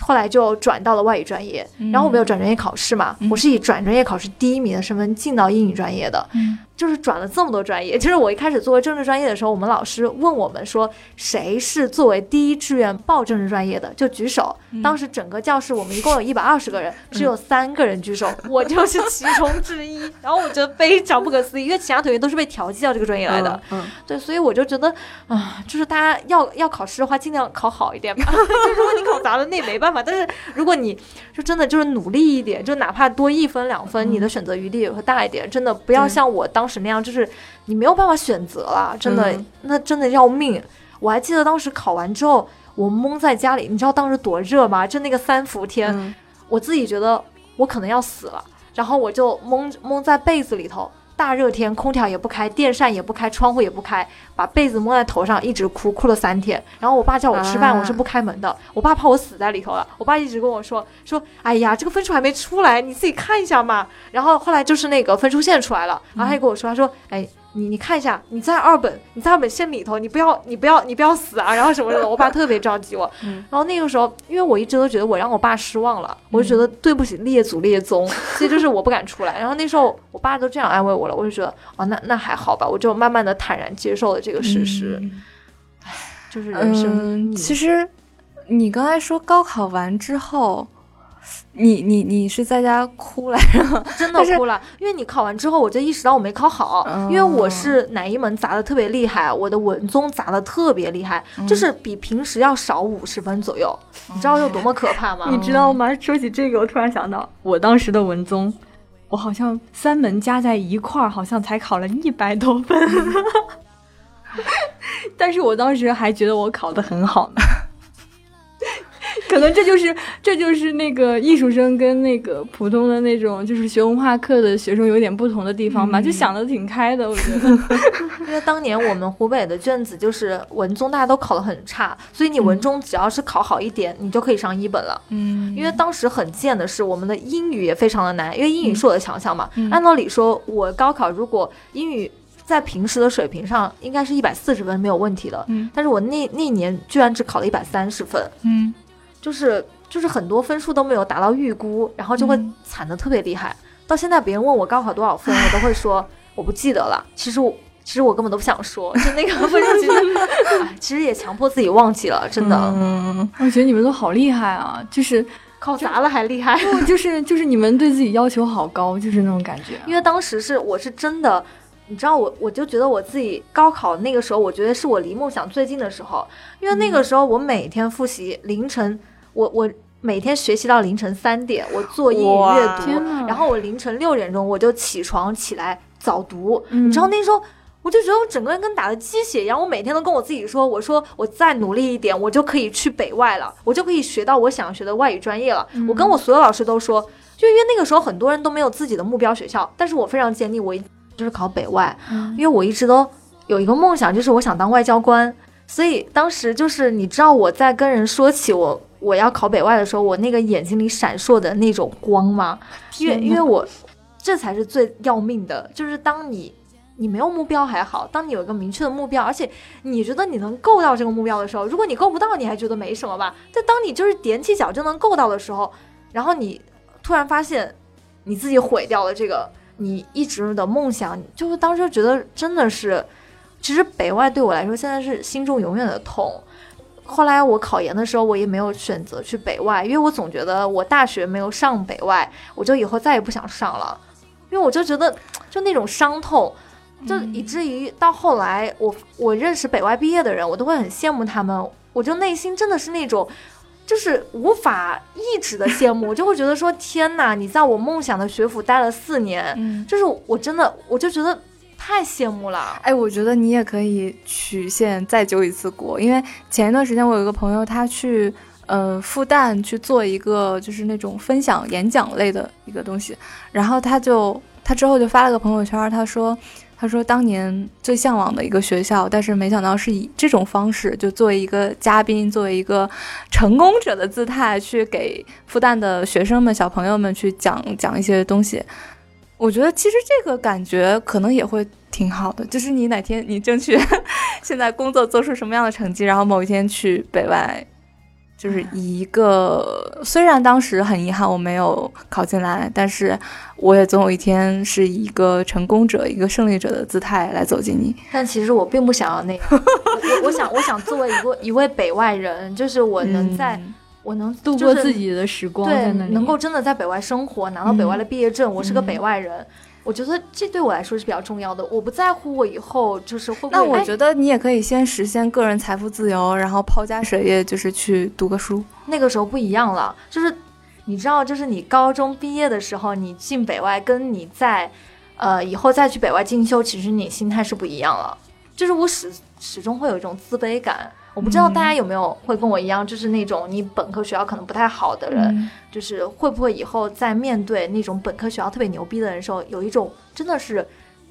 B: 后来就转到了外语专业，然后我没有转专业考试嘛，
A: 嗯。
B: 我是以转专业考试第一名的身份进到英语专业的，
A: 嗯
B: 就是转了这么多专业。就是我一开始作为政治专业的时候，我们老师问我们说谁是作为第一志愿报政治专业的，就举手。当时整个教室我们一共有一百二十个人，只有三个人举手，我就是其中之一。然后我觉得非常不可思议，因为其他同学都是被调剂到这个专业来的。
A: 嗯，
B: 对，所以我就觉得啊，就是大家要要考试的话，尽量考好一点吧。就如果你考砸了，那也没办法。但是如果你就真的就是努力一点，就哪怕多一分两分，你的选择余地也会大一点。真的不要像我当时那样，就是你没有办法选择了，真的、
A: 嗯
B: 那真的要命。我还记得当时考完之后，我蒙在家里，你知道当时多热吗？就那个三伏天，
A: 嗯
B: 我自己觉得我可能要死了，然后我就蒙蒙在被子里头。大热天，空调也不开，电扇也不开，窗户也不开，把被子蒙在头上，一直哭，哭了三天。然后我爸叫我吃饭，我是不开门的，我爸怕我死在里头了。我爸一直跟我说说，哎呀，这个分数还没出来，你自己看一下嘛。然后后来就是那个分数线出来了，然后他就跟我说，他说，哎，你你看一下，你在二本，你在二本线里头，你不要你不要你不要死啊，然后什么什么，我爸特别着急我。
A: 嗯
B: 然后那个时候，因为我一直都觉得我让我爸失望了，我就觉得对不起列祖列宗，所以就是我不敢出来。然后那时候我爸都这样安慰我了，我就觉得哦，那那还好吧，我就慢慢的坦然接受了这个事实，就是人生
A: 嗯，其实你刚才说高考完之后，你你你是在家哭来着？
B: 真的哭了，因为你考完之后，我就意识到我没考好，因为我是哪一门砸的特别厉害，我的文综砸的特别厉害，就是比平时要少五十分左右，你知道有多么可怕吗？
C: 你知道吗？说起这个，我突然想到，我当时的文综，我好像三门加在一块儿，好像才考了一百多分，但是我当时还觉得我考的很好呢。可能这就是这就是那个艺术生跟那个普通的那种就是学文化课的学生有点不同的地方吧，就想的挺开的，我觉得。
B: 因为当年我们湖北的卷子就是文综，大家都考得很差，所以你文综只要是考好一点，你就可以上一本了。嗯。因为当时很贱的是，我们的英语也非常的难，因为英语是我的强项嘛。按道理说，我高考如果英语在平时的水平上，应该是一百四十分没有问题的。嗯。但是我那那年居然只考了一百三十分。嗯。就是就是很多分数都没有达到预估，然后就会惨的特别厉害。到现在别人问我高考多少分，我都会说 我不记得了。其实我其实我根本都不想说，就那个分数其实，其实也强迫自己忘记了，真的。
C: 嗯，我觉得你们都好厉害啊，就是
B: 考砸了还厉害，
C: 就是就是你们对自己要求好高，就是那种感觉。
B: 因为当时是我是真的，你知道我我就觉得我自己高考那个时候，我觉得是我离梦想最近的时候，因为那个时候我每天复习凌晨。我我每天学习到凌晨三点，我做英语阅读，然后我凌晨六点钟我就起床起来早读。你知道那时候，我就觉得我整个人跟打了鸡血一样。我每天都跟我自己说，我说我再努力一点，我就可以去北外了，我就可以学到我想学的外语专业了。我跟我所有老师都说，就因为那个时候很多人都没有自己的目标学校，但是我非常坚定，我就是考北外，因为我一直都有一个梦想，就是我想当外交官。所以当时就是你知道我在跟人说起我。我要考北外的时候，我那个眼睛里闪烁的那种光吗？因为因为我这才是最要命的，就是当你你没有目标还好，当你有一个明确的目标，而且你觉得你能够到这个目标的时候，如果你够不到，你还觉得没什么吧？但当你就是踮起脚就能够到的时候，然后你突然发现你自己毁掉了这个你一直的梦想，就是当时觉得真的是，其实北外对我来说现在是心中永远的痛。后来我考研的时候，我也没有选择去北外，因为我总觉得我大学没有上北外，我就以后再也不想上了，因为我就觉得就那种伤痛，就以至于到后来，我我认识北外毕业的人，我都会很羡慕他们，我就内心真的是那种，就是无法抑制的羡慕，我就会觉得说天哪，你在我梦想的学府待了四年，就是我真的我就觉得。太羡慕了，
A: 哎，我觉得你也可以曲线再揪一次国，因为前一段时间我有一个朋友，他去呃复旦去做一个就是那种分享演讲类的一个东西，然后他就他之后就发了个朋友圈，他说他说当年最向往的一个学校，但是没想到是以这种方式，就作为一个嘉宾，作为一个成功者的姿态去给复旦的学生们、小朋友们去讲讲一些东西。我觉得其实这个感觉可能也会挺好的，就是你哪天你争取 现在工作做出什么样的成绩，然后某一天去北外，就是以一个虽然当时很遗憾我没有考进来，但是我也总有一天是以一个成功者、一个胜利者的姿态来走进你。
B: 但其实我并不想要那样，我我想我想作为一个一位北外人，就是我能在。我能
C: 度过自己的时光，
B: 对，能够真的在北外生活，拿到北外的毕业证，我是个北外人，我觉得这对我来说是比较重要的。我不在乎我以后就是会不会。
A: 那我觉得你也可以先实现个人财富自由，然后抛家舍业，就是去读个书。
B: 那个时候不一样了，就是你知道，就是你高中毕业的时候，你进北外，跟你在呃以后再去北外进修，其实你心态是不一样了。就是我始始终会有一种自卑感。我不知道大家有没有会跟我一样，就是那种你本科学校可能不太好的人，就是会不会以后在面对那种本科学校特别牛逼的人时候，有一种真的是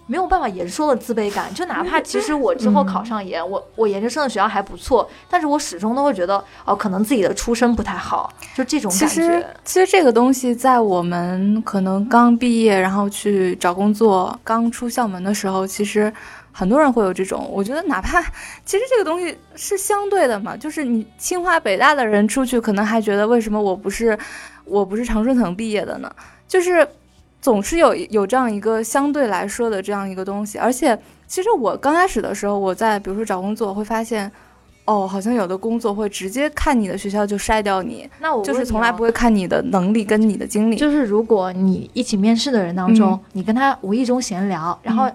B: 没有办法言说的自卑感。就哪怕其实我之后考上研，我我研究生的学校还不错，但是我始终都会觉得哦，可能自己的出身不太好，就这种感觉。
A: 其实其实这个东西在我们可能刚毕业，然后去找工作，刚出校门的时候，其实。很多人会有这种，我觉得哪怕其实这个东西是相对的嘛，就是你清华北大的人出去，可能还觉得为什么我不是我不是常春藤毕业的呢？就是总是有有这样一个相对来说的这样一个东西。而且其实我刚开始的时候，我在比如说找工作，会发现哦，好像有的工作会直接看你的学校就筛掉你，
B: 那我
A: 就是从来不会看你的能力跟你的经历。
B: 就是如果你一起面试的人当中，
A: 嗯
B: 你跟他无意中闲聊，然后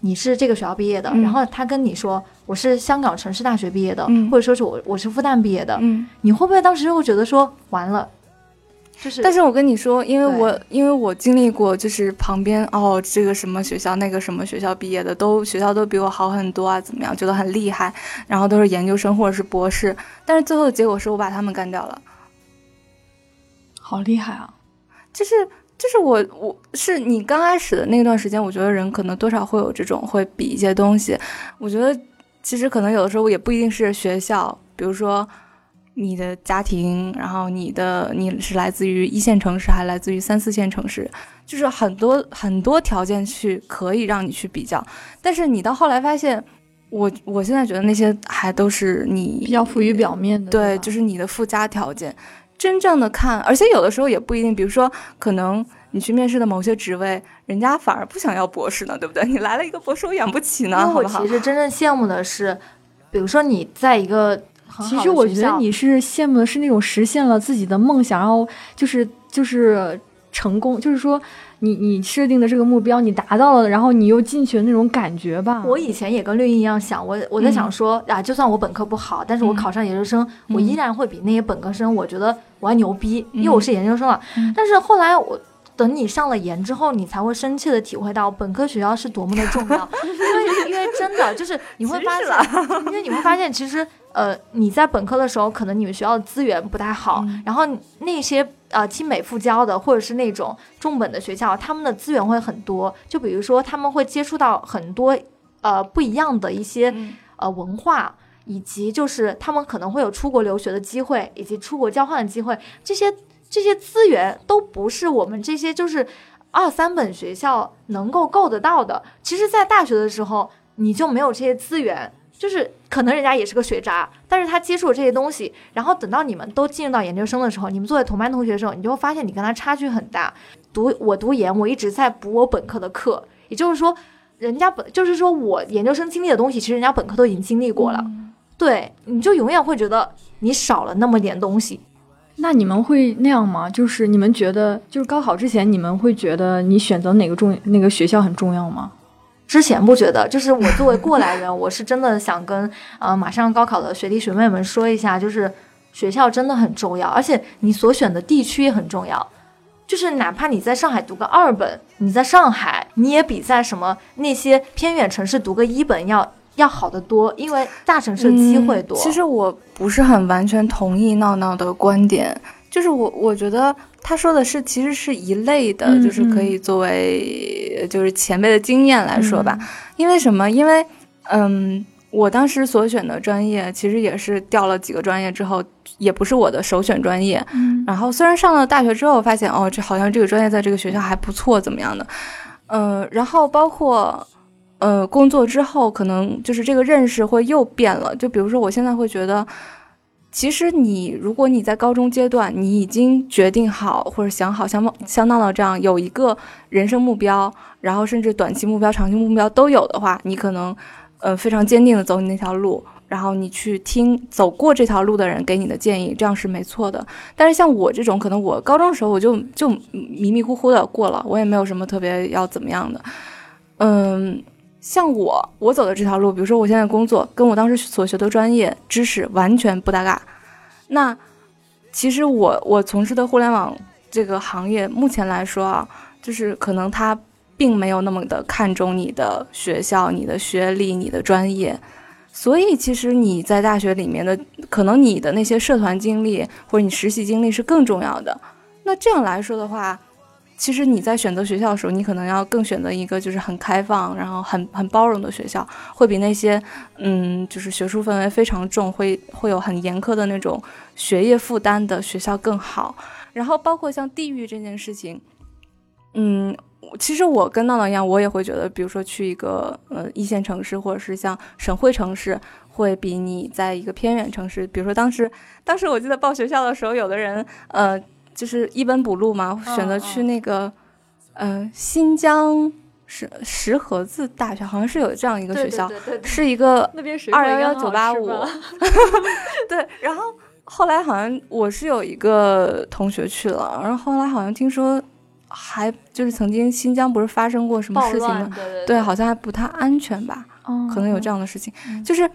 B: 你是这个学校毕业的，
A: 嗯
B: 然后他跟你说我是香港城市大学毕业的，
A: 嗯
B: 或者说是我我是复旦毕业的，
A: 嗯，
B: 你会不会当时就会觉得说完了？就是，
A: 但是我跟你说，因为我因为我经历过，就是旁边哦，这个什么学校，那个什么学校毕业的，都学校都比我好很多啊，怎么样，觉得很厉害，然后都是研究生或者是博士，但是最后的结果是我把他们干掉了。
C: 好厉害啊！
A: 就是就是我我是你刚开始的那段时间，我觉得人可能多少会有这种会比一些东西。我觉得其实可能有的时候也不一定是学校，比如说你的家庭，然后你的你是来自于一线城市，还来自于三四线城市，就是很多很多条件去可以让你去比较。但是你到后来发现，我我现在觉得那些还都是你
C: 比较浮于表面的，
A: 对，就是你的附加条件。真正的看，而且有的时候也不一定，比如说，可能你去面试的某些职位，人家反而不想要博士呢，对不对？你来了一个博士，我养不起呢，
B: 因为我
A: 好不好
B: 其？实真正羡慕的是，比如说你在一个很好的
C: 其实我觉得你是羡慕的是那种实现了自己的梦想，然后就是就是成功，就是说你你设定的这个目标你达到了，然后你又进去的那种感觉吧。
B: 我以前也跟绿茵一样想，我我在想
A: 嗯
B: 说、啊，就算我本科不好，但是我
A: 嗯
B: 考上研究生，我依然会比那些本科生，我觉得我还牛逼，因为
A: 嗯
B: 我是研究生了。
A: 嗯。
B: 但是后来我等你上了研之后，你才会深切的体会到本科学校是多么的重要，因为因为真的就是你会发现，因为你会发现其实呃你在本科的时候，可能你们学校的资源不太好，
A: 嗯。
B: 然后那些呃清美复交的或者是那种重本的学校，他们的资源会很多，就比如说他们会接触到很多呃不一样的一些
A: 嗯。
B: 呃文化。以及就是他们可能会有出国留学的机会，以及出国交换的机会，这些这些资源都不是我们这些就是二三本学校能够够得到的。其实，在大学的时候，你就没有这些资源，就是可能人家也是个学渣，但是他接触了这些东西，然后等到你们都进入到研究生的时候，你们作为同班同学的时候，你就会发现你跟他差距很大。读我读研，我一直在补我本科的课，也就是说，人家本就是说我研究生经历的东西，其实人家本科都已经经历过了。对，你就永远会觉得你少了那么点东西。
C: 那你们会那样吗？就是你们觉得，就是高考之前，你们会觉得你选择哪个重那个学校很重要吗？
B: 之前不觉得，就是我作为过来人，我是真的想跟 呃马上高考的学弟学妹们说一下，就是学校真的很重要，而且你所选的地区也很重要。就是哪怕你在上海读个二本，你在上海，你也比在什么那些偏远城市读个一本要要好得多，因为大城市的机会多。
A: 嗯其实我不是很完全同意闹闹的观点，就是我我觉得他说的是其实是一类的，
C: 嗯
A: 就是可以作为就是前辈的经验来说吧。因为什么？因为嗯，我当时所选的专业其实也是调了几个专业之后，也不是我的首选专业。
C: 嗯
A: 然后虽然上了大学之后，发现哦，这好像这个专业在这个学校还不错，怎么样的？嗯、然后包括呃工作之后，可能就是这个认识会又变了。就比如说，我现在会觉得，其实你如果你在高中阶段，你已经决定好或者想好像像闹闹这样有一个人生目标，然后甚至短期目标、长期目标都有的话，你可能呃非常坚定的走你那条路。然后你去听走过这条路的人给你的建议，这样是没错的。但是像我这种，可能我高中的时候我就就迷迷糊糊的过了，我也没有什么特别要怎么样的。嗯，像我我走的这条路，比如说我现在工作，跟我当时所学的专业知识完全不搭嘎。那其实我我从事的互联网这个行业，目前来说啊，就是可能它并没有那么的看重你的学校、你的学历、你的专业。所以，其实你在大学里面的，可能你的那些社团经历或者你实习经历是更重要的。那这样来说的话，其实你在选择学校的时候，你可能要更选择一个就是很开放，然后很很包容的学校，会比那些嗯，就是学术氛围非常重，会会有很严苛的那种学业负担的学校更好。然后包括像地域这件事情，嗯。其实我跟闹闹一样，我也会觉得，比如说去一个呃一线城市，或者是像省会城市，会比你在一个偏远城市，比如说当时，当时我记得报学校的时候，有的人呃就是一本补录嘛，选择去那个呃新疆石石河子大学，好像是有这样一个学校，
B: 对对对对
A: 是一个二幺幺九八五，对，然后后来好像我是有一个同学去了，然后后来好像听说还就是曾经新疆不是发生过什么事情吗？
B: 乱对对
A: 对，好像还不太安全吧，
C: 哦
A: 可能有这样的事情，就是。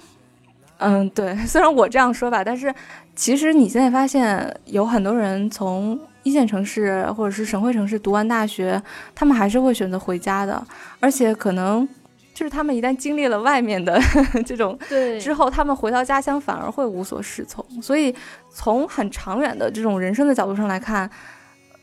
A: 嗯，对，虽然我这样说吧，但是其实你现在发现有很多人从一线城市或者是省会城市读完大学，他们还是会选择回家的，而且可能就是他们一旦经历了外面的 这种
C: 对
A: 之后，他们回到家乡反而会无所适从。所以从很长远的这种人生的角度上来看，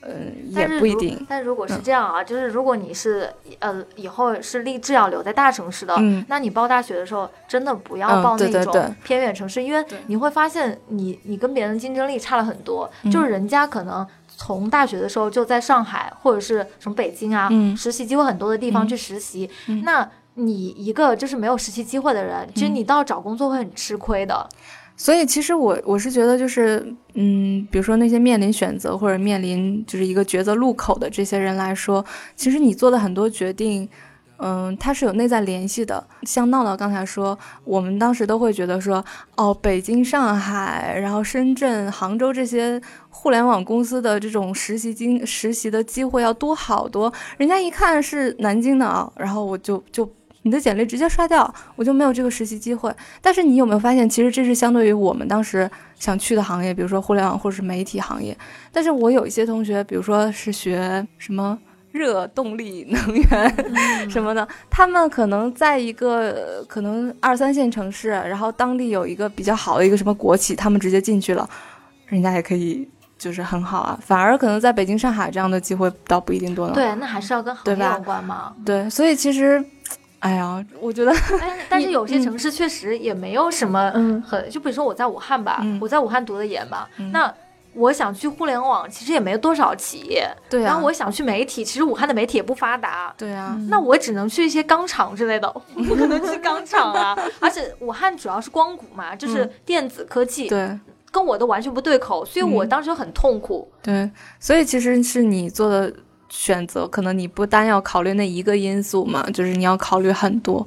A: 嗯、也
B: 但是
A: 不一定。
B: 但如果是
A: 嗯
B: 这样啊，就是如果你是呃以后是立志要留在大城市的，
A: 嗯
B: 那你报大学的时候真的不要
A: 嗯
B: 报那种偏远城市，因为你会发现你你跟别人竞争力差了很多，
A: 嗯
B: 就是人家可能。从大学的时候就在上海或者是什么北京啊，
A: 嗯
B: 实习机会很多的地方
A: 嗯
B: 去实习，
A: 嗯
B: 那你一个就是没有实习机会的人，其实
A: 嗯
B: 你到找工作会很吃亏的。
A: 所以其实我我是觉得就是，嗯，比如说那些面临选择或者面临就是一个抉择路口的这些人来说，其实你做的很多决定，嗯，它是有内在联系的。像闹闹刚才说，我们当时都会觉得说，哦，北京、上海，然后深圳、杭州这些互联网公司的这种实习经实习的机会要多好多，人家一看是南京的啊，然后我就就。你的简历直接刷掉，我就没有这个实习机会。但是你有没有发现，其实这是相对于我们当时想去的行业，比如说互联网或者是媒体行业。但是我有一些同学，比如说是学什么热动力能源 什么的，他们可能在一个呃可能二三线城市，然后当地有一个比较好的一个什么国企，他们直接进去了，人家也可以。就是很好啊，反而可能在北京、上海这样的机会倒不一定多呢。
B: 对，那还是要跟行业有关嘛。
A: 对，所以其实，哎呀，我觉得，
B: 但是 但是有些城市确实也没有什么
C: 嗯
B: 很，就比如说我在武汉吧，
A: 嗯
B: 我在武汉读的研嘛，
A: 嗯
B: 那我想去互联网，其实也没多少企业。
A: 对啊，
B: 然后我想去媒体，其实武汉的媒体也不发达。
A: 对啊，
B: 那我只能去一些钢厂之类的，我不可能去钢厂啊！而且武汉主要是光谷嘛，就是
A: 嗯
B: 电子科技，
A: 对
B: 跟我的完全不对口，所以我
A: 嗯
B: 当时就很痛苦。
A: 对，所以其实是你做的选择，可能你不单要考虑那一个因素嘛，就是你要考虑很多。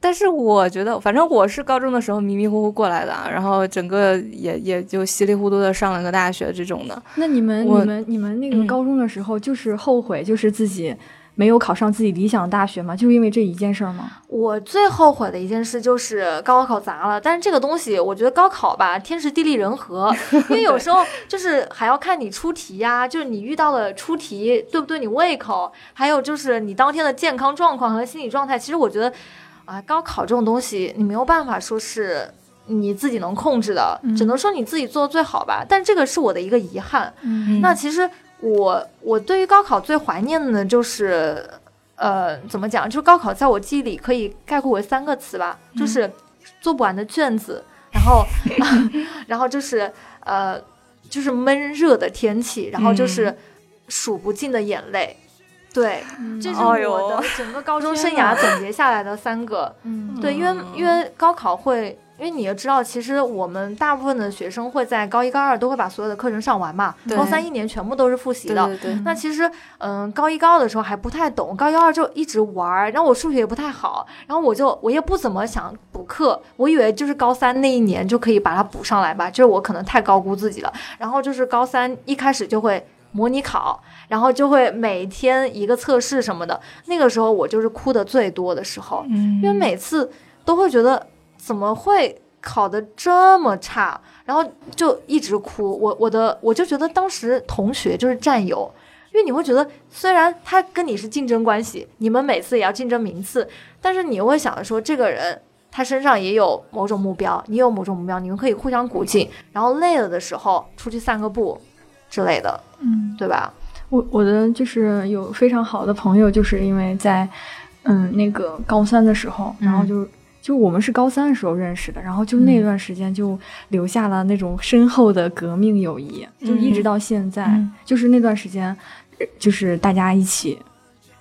A: 但是我觉得，反正我是高中的时候迷迷糊糊过来的啊，然后整个也也就稀里糊涂的上了个大学这种的。
C: 那你们、你们、你们那个
A: 嗯
C: 高中的时候，就是后悔，就是自己没有考上自己理想的大学吗？就因为这一件事儿吗？
B: 我最后悔的一件事就是高考砸了，但是这个东西，我觉得高考吧，天时地利人和，因为有时候就是还要看你出题呀、就是你遇到的出题对不对你胃口，还有就是你当天的健康状况和心理状态。其实我觉得，啊，高考这种东西，你没有办法说是你自己能控制的，只能说你自己做的最好吧。但这个是我的一个遗憾。
C: 嗯
B: 那其实我我对于高考最怀念的呢，就是呃，怎么讲？就是高考在我记忆里可以概括为三个词吧，就是做不完的卷子，然后 然后就是呃，就是闷热的天气，然后就是数不尽的眼泪。对，这是我的整个高中生涯总结下来的三个。
C: 嗯
B: 对，因为因为高考会，因为你也知道，其实我们大部分的学生会在高一、高二都会把所有的课程上完嘛，高三一年全部都是复习的。
A: 对对对，
B: 那其实，嗯，高一高二的时候还不太懂，高一高二就一直玩儿，然后我数学也不太好，然后我就我也不怎么想补课，我以为就是高三那一年就可以把它补上来吧，就是我可能太高估自己了。然后就是高三一开始就会模拟考，然后就会每天一个测试什么的，那个时候我就是哭的最多的时候，
A: 嗯，
B: 因为每次都会觉得怎么会考得这么差，然后就一直哭。我我的我就觉得当时同学就是战友，因为你会觉得虽然他跟你是竞争关系，你们每次也要竞争名次，但是你又会想着说这个人。他身上也有某种目标，你有某种目标，你们可以互相鼓劲，然后累了的时候出去散个步之类的，
C: 嗯，
B: 对吧？
C: 我我的就是有非常好的朋友，就是因为在嗯那个高三的时候，然后
B: 嗯
C: 就。就我们是高三的时候认识的，然后就那段时间就留下了那种深厚的革命友谊，就一直到现在。
B: 嗯
C: 就是那段时间，呃就是大家一起，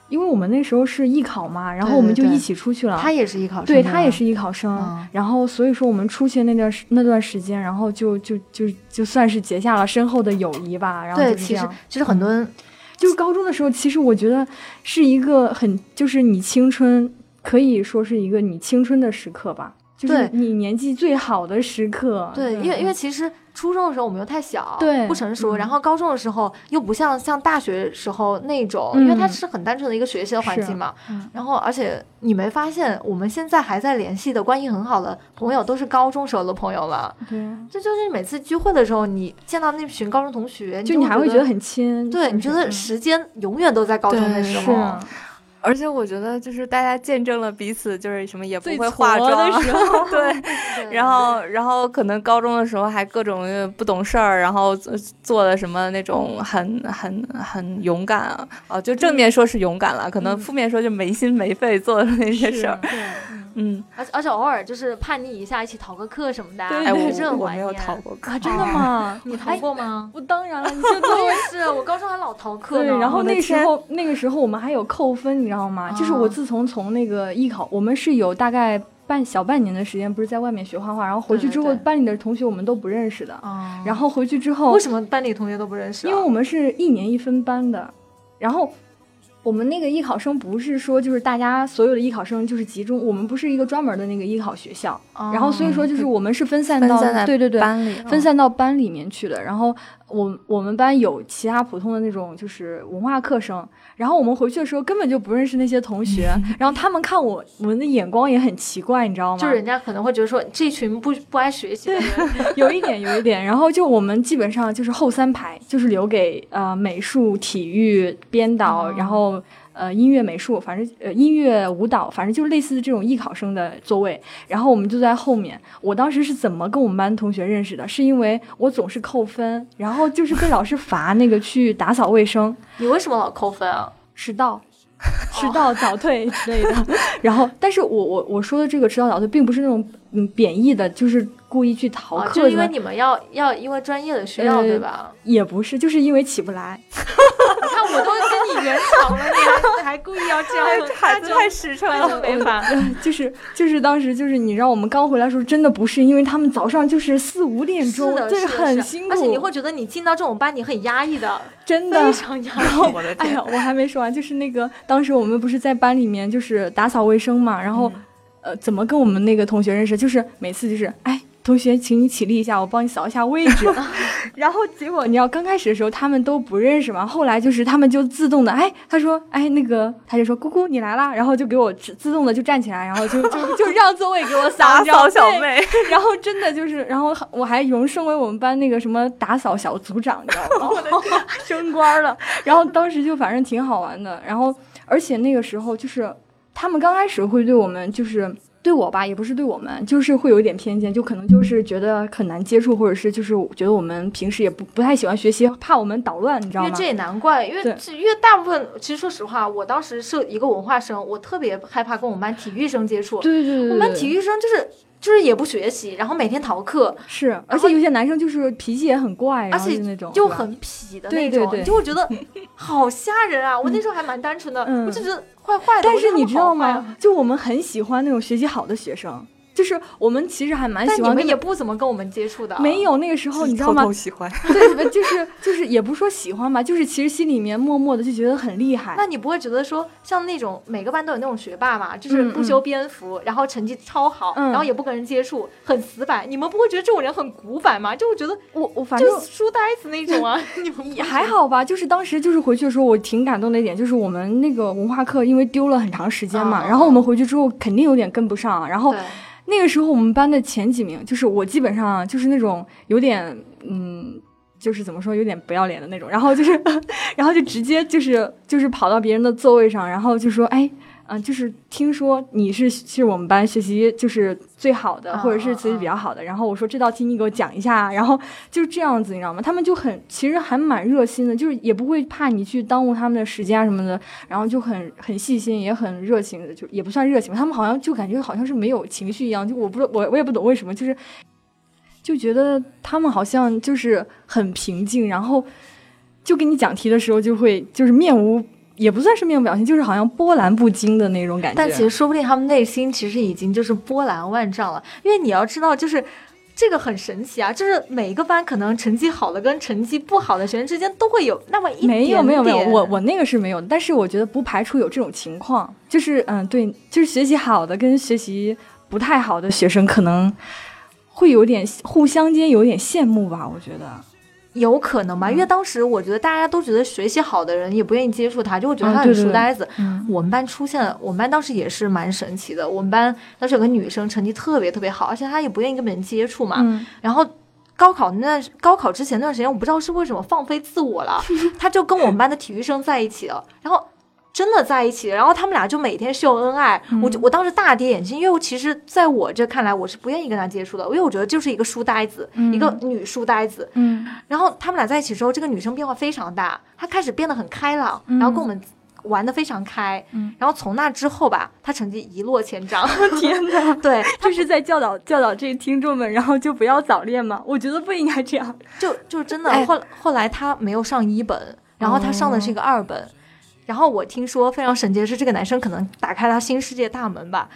C: 因为我们那时候是艺考嘛，然后我们就一起出去了。
B: 他也是艺考生，
C: 对他也是艺考生，
B: 嗯
C: 然后所以说我们出去那段时那段时间，然后就就就就算是结下了深厚的友谊吧。然后
B: 其实其实很多人
C: 就是高中的时候，其实我觉得是一个很，就是你青春可以说是一个你青春的时刻吧，就是你年纪最好的时刻。
B: 对，因为因为其实。初中的时候我们又太小，
C: 对，
B: 不成熟。然后高中的时候又不像像大学时候那种，因为它是很单纯的一个学习的环境嘛。然后而且你没发现，我们现在还在联系的关系很好的朋友都是高中时候的朋友了。
C: 对，
B: 这就是每次聚会的时候，你见到那群高中同学，
C: 就你还会觉得很亲。
B: 对，你觉得时间永远都在高中的时候。
A: 而且我觉得，就是大家见证了彼此，就是什么也不会化妆
C: 的时候，
A: 对，然后然后可能高中的时候还各种不懂事儿，然后做的什么那种很很很勇敢啊，哦，就正面说是勇敢了，可能负面说就没心没肺做的那些事儿。嗯，
B: 而而且偶尔就是叛逆一下，一起逃个课什么的。
C: 哎，
A: 我我没有逃过课，
C: 真的吗？
B: 你逃过吗？
C: 我当然了，你
B: 我也是，我高中还老逃课
C: 对，然后那时候那个时候我们还有扣分，你知道吗？就是我自从从那个艺考，我们是有大概半小半年的时间，不是在外面学画画，然后回去之后班里的同学我们都不认识的。然后回去之后，
B: 为什么班里同学都不认识？
C: 因为我们是一年一分班的，然后。我们那个艺考生不是说就是大家所有的艺考生就是集中，我们不是一个专门的那个艺考学校，然后所以说就是我们是分散到对对对
A: 班里
C: 分散到班里面去的，然后我我们班有其他普通的那种就是文化课生。然后我们回去的时候根本就不认识那些同学，然后他们看我我们的眼光也很奇怪，你知道吗？
B: 就人家可能会觉得说这群不不爱学习的人，
C: 有一点有一点。然后就我们基本上就是后三排，就是留给呃美术、体育、编导，然后呃音乐、美术，反正呃音乐、舞蹈，反正就类似这种艺考生的座位。然后我们就在后面。我当时是怎么跟我们班同学认识的？是因为我总是扣分，然后就是被老师罚那个去打扫卫生。
B: 你为什么老扣分啊？
C: 迟到，迟到早退之类的。然后，但是我我我说的这个迟到早退，并不是那种嗯贬义的，就是故意去逃课。
B: 就因为你们要要因为专业的需要，对吧？
C: 也不是，就是因为起不来。
B: 你看，我都跟你圆场了，你还还故意要这样，
A: 孩子太实诚了，
B: 没法。
C: 就是就是当时就是你让我们刚回来的时候，真的不是，因为他们早上就是四五点钟，
B: 这
C: 很辛苦，
B: 而且你会觉得你进到这种班，你很压抑的。
C: 真的
B: 非常压抑，
A: 我的
C: 天！哎呀，我还没说完，就是那个当时我们不是在班里面就是打扫卫生嘛，然后，呃，怎么跟我们那个同学认识？就是每次就是哎。同学，请你起立一下，我帮你扫一下位置。然后结果，你知道刚开始的时候他们都不认识嘛，后来就是他们就自动的，哎，他说，哎，那个他就说，姑姑你来啦，然后就给我自动的就站起来，然后就就 就让座位给我
A: 打扫小妹。
C: 然后真的就是，然后我还荣升为我们班那个什么打扫小组长，你知道吗？升官了。然后当时就反正挺好玩的。然后而且那个时候就是他们刚开始会对我们就是。对我吧，也不是对我们，就是会有一点偏见，就可能就是觉得很难接触，或者是就是觉得我们平时也不不太喜欢学习，怕我们捣乱，你知道吗？
B: 因为这也难怪，因为因为大部分其实说实话，我当时是一个文化生，我特别害怕跟我们班体育生接触。
C: 对对对，
B: 我们班体育生就是。就是也不学习，然后每天逃课，
C: 是，而且有些男生就是脾气也很怪，
B: 而且
C: 那种
B: 就很痞的那
C: 种，
B: 就会觉得 好吓人啊！我那时候还蛮单纯的，我就觉得坏坏的。
C: 但是你知道吗？就我们很喜欢那种学习好的学生。就是我们其实还蛮喜欢，
B: 你们也不怎么跟我们接触的。
C: 没有那个时候，你知道吗？
A: 偷偷喜欢。
C: 对，就是就是，也不是说喜欢吧，就是其实心里面默默的就觉得很厉害。
B: 那你不会觉得说，像那种每个班都有那种学霸嘛，就是不修边幅，然后成绩超好，然后也不跟人接触，很死板。你们不会觉得这种人很古板吗？就我觉得
C: 我我反正
B: 书呆子那种啊。你们
C: 也还好吧？就是当时就是回去的时候，我挺感动的一点，就是我们那个文化课因为丢了很长时间嘛，然后我们回去之后肯定有点跟不上，然后。那个时候我们班的前几名，就是我基本上就是那种有点，嗯，就是怎么说，有点不要脸的那种，然后就是，然后就直接就是就是跑到别人的座位上，然后就说，哎。嗯，就是听说你是是我们班学习就是最好的，或者是学习比较好的。然后我说这道题你给我讲一下，然后就是这样子，你知道吗？他们就很其实还蛮热心的，就是也不会怕你去耽误他们的时间啊什么的。然后就很很细心，也很热情的，就也不算热情，他们好像就感觉好像是没有情绪一样。就我不知道，我我也不懂为什么，就是就觉得他们好像就是很平静，然后就给你讲题的时候就会就是面无。也不算是面部表情，就是好像波澜不惊的那种感觉。
B: 但其实说不定他们内心其实已经就是波澜万丈了，因为你要知道，就是这个很神奇啊！就是每一个班可能成绩好的跟成绩不好的学生之间都会有那么一
C: 没有没有没有，我我那个是没有，但是我觉得不排除有这种情况，就是嗯对，就是学习好的跟学习不太好的学生可能会有点互相间有点羡慕吧，我觉得。
B: 有可能吧，因为当时我觉得大家都觉得学习好的人也不愿意接触他，就会觉得他很书呆子。
C: 嗯
B: 我们班出现了，我们班当时也是蛮神奇的。我们班当时有个女生成绩特别特别好，而且她也不愿意跟别人接触嘛。
C: 嗯
B: 然后高考那段高考之前那段时间，我不知道是为什么放飞自我了，她就跟我们班的体育生在一起了，然后。真的在一起，然后他们俩就每天秀恩爱，我就我当时大跌眼镜，因为我其实在我这看来，我是不愿意跟他接触的，因为我觉得就是一个书呆子，一个女书呆子，
C: 嗯
B: 然后他们俩在一起之后，这个女生变化非常大，她开始变得很开朗，然后跟我们玩的非常开。
C: 嗯
B: 然后从那之后吧，她成绩一落千丈。
C: 天哪，
B: 对，
C: 就是在教导教导这些听众们，然后就不要早恋嘛。我觉得不应该这样。
B: 就就真的
A: 哎
B: 后后来她没有上一本，然后她上的是一个二本。然后我听说非常神奇的是，这个男生可能打开了新世界大门吧。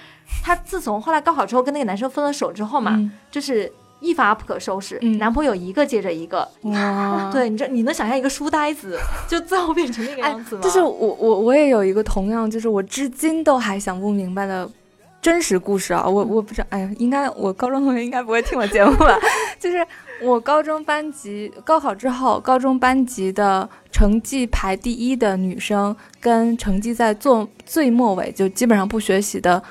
B: 他自从后来高考之后跟那个男生分了手之后嘛，
A: 嗯
B: 就是一发不可收拾，
A: 嗯
B: 男朋友一个接着一个。
A: 哇，
B: 对，你这你能想象一个书呆子 就最后变成那个
A: 哎
B: 样子吗？
A: 就是我我我也有一个同样，就是我至今都还想不明白的真实故事啊，我我不知道，哎呀，应该我高中同学应该不会听我节目吧？就是我高中班级高考之后，高中班级的成绩排第一的女生跟成绩在做最末尾就基本上不学习的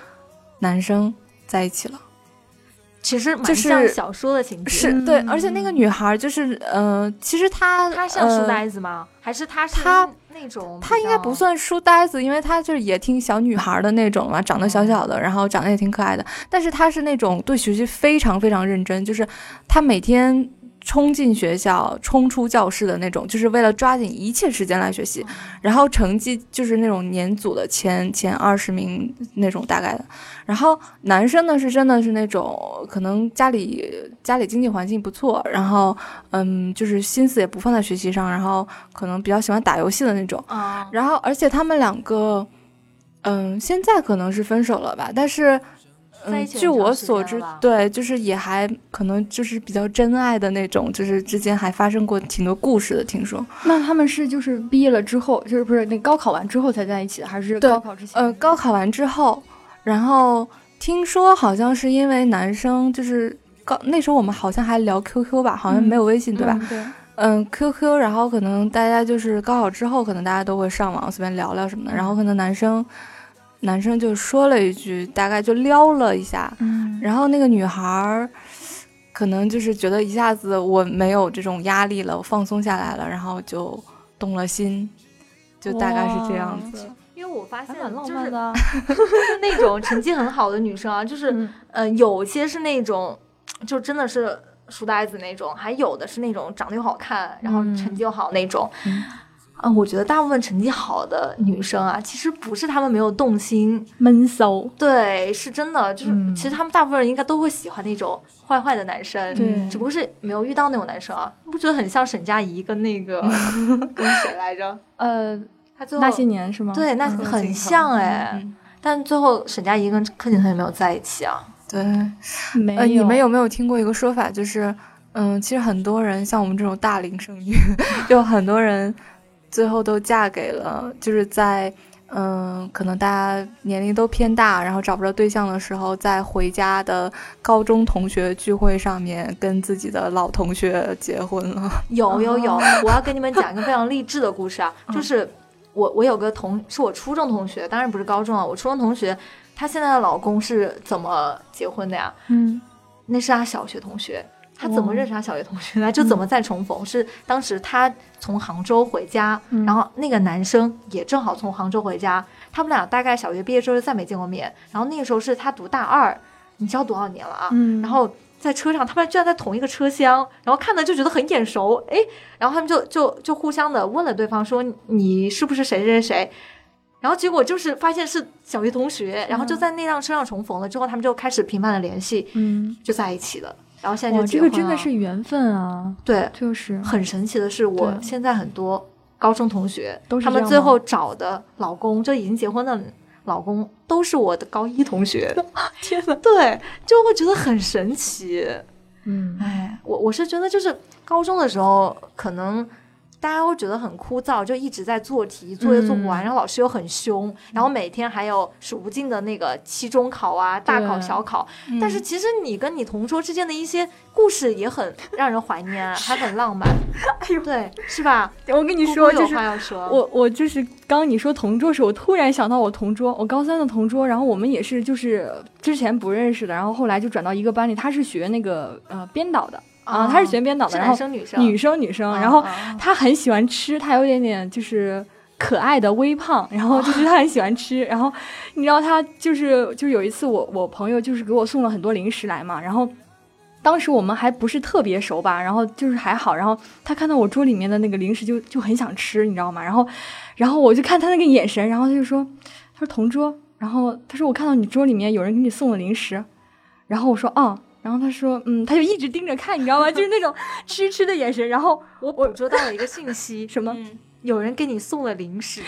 A: 男生在一起了。
B: 其实蛮
A: 就是
B: 像小说的情节。
A: 是对，而且那个女孩就是，呃，其实她
B: 她像书
A: 呃
B: 呆子吗？还是她是
A: 他
B: 那种？
A: 她应该不。算书呆子，因为他就是也挺小女孩的那种嘛，长得小小的，然后长得也挺可爱的。但是他是那种对学习非常非常认真，就是他每天冲进学校、冲出教室的那种，就是为了抓紧一切时间来学习。然后成绩就是那种年组的前前二十名那种大概的。然后男生呢是真的是那种可能家里家里经济环境不错，然后嗯就是心思也不放在学习上，然后可能比较喜欢打游戏的那种。
B: 啊，
A: 然后而且他们两个，嗯，现在可能是分手了吧，但是。嗯，
B: 在一起
A: 据我所知对，就是也还可能就是比较真爱的那种，就是之间还发生过挺多故事的，听说。
C: 那他们是就是毕业了之后，就是不是那高考完之后才在一起的，还是高考之前？
A: 呃，高考完之后，然后听说好像是因为男生就是高那时候我们好像还聊 QQ 吧，好像没有微信、对吧？
C: 嗯？对。
A: 嗯，QQ，然后可能大家就是高考之后，可能大家都会上网随便聊聊什么的，然后可能男生男生就说了一句，大概就撩了一下，
C: 嗯，
A: 然后那个女孩可能就是觉得一下子我没有这种压力了，我放松下来了，然后就动了心，就大概是这样子。
B: 因为我发现
C: 还蛮浪
B: 就是
C: 漫的啊。
B: 就是那种成绩很好的女生啊，就是
C: 嗯
B: 呃，有些是那种就真的是书呆子那种，还有的是那种长得又好看，然后
C: 嗯
B: 成绩又好那种。
A: 嗯
B: 嗯，我觉得大部分成绩好的女生啊，其实不是她们没有动心，
C: 闷骚。
B: 对，是真的，就是、
C: 嗯
B: 其实她们大部分人应该都会喜欢那种坏坏的男生，
C: 对
B: 只不过是没有遇到那种男生啊。不觉得很像沈佳宜跟那个 跟谁来着？
C: 呃，
B: 他最后
C: 那些年是吗？
B: 对，那
C: 嗯
B: 很像哎、
A: 嗯
B: 但最后沈佳宜跟柯景腾也没有在一起啊。
A: 对，
C: 没有。
A: 呃，你们有没有听过一个说法，就是，嗯，其实很多人像我们这种大龄剩女，就很多人最后都嫁给了，就是在，嗯，可能大家年龄都偏大，然后找不着对象的时候，在回家的高中同学聚会上面跟自己的老同学结婚了。
B: 有有有，
C: 哦
B: 我要跟你们讲一个非常励志的故事啊，就是我我有个同是我初中同学，当然不是高中啊，我初中同学，她现在的老公是怎么结婚的呀？
C: 嗯
B: 那是她小学同学。她怎么
C: 哦
B: 认识他小学同学呢？就怎么再重逢？是当时他从杭州回家，
C: 嗯
B: 然后那个男生也正好从杭州回家，他们俩大概小学毕业之后就再没见过面。然后那个时候是他读大二，你知道多少年了啊？
C: 嗯，
B: 然后在车上，他们居然在同一个车厢，然后看的就觉得很眼熟，哎，然后他们就就就互相的问了对方说你是不是谁谁谁，然后结果就是发现是小学同学，然后就在那辆车上重逢了之后，他们就开始频繁的联系，
C: 嗯，
B: 就在一起了，然后现在，就。
C: 这个真的是缘分啊，
B: 对，
C: 就是
B: 很神奇的是，我现在很多高中同学，
C: 都是
B: 他们最后找的老公，就已经结婚的老公，都是我的高一同学。
C: 天呐，
B: 对，就会觉得很神奇。嗯，哎，我我是觉得就是高中的时候可能。大家都觉得很枯燥，就一直在做题，作业做不完，然后老师又很凶，然后每天还有数不尽的那个期中考啊、大考、小考。但是其实你跟你同桌之间的一些故事也很让人怀念，还很浪漫。哎呦，对，是吧？
C: 我跟你说，就是
B: 我
C: 我就是刚你说同桌时，我突然想到我同桌，我高三的同桌，然后我们也是就是之前不认识的，然后后来就转到一个班里，他是学那个呃编导的。啊，他是学编导的，然后
B: 女生
C: 女生女生，然后他很喜欢吃，他有点点就是可爱的微胖，然后就是他很喜欢吃，然后你知道他就是就有一次我我朋友就是给我送了很多零食来嘛，然后当时我们还不是特别熟吧，然后就是还好，然后他看到我桌里面的那个零食就就很想吃，你知道吗？然后然后我就看他那个眼神，然后他就说他说同桌，然后他说我看到你桌里面有人给你送了零食，然后我说哦。然后他说，嗯，他就一直盯着看，你知道吗？就是那种痴痴的眼神。然后
B: 我捕捉到了一个信息，
C: 什么？
B: 有人给你送了零食。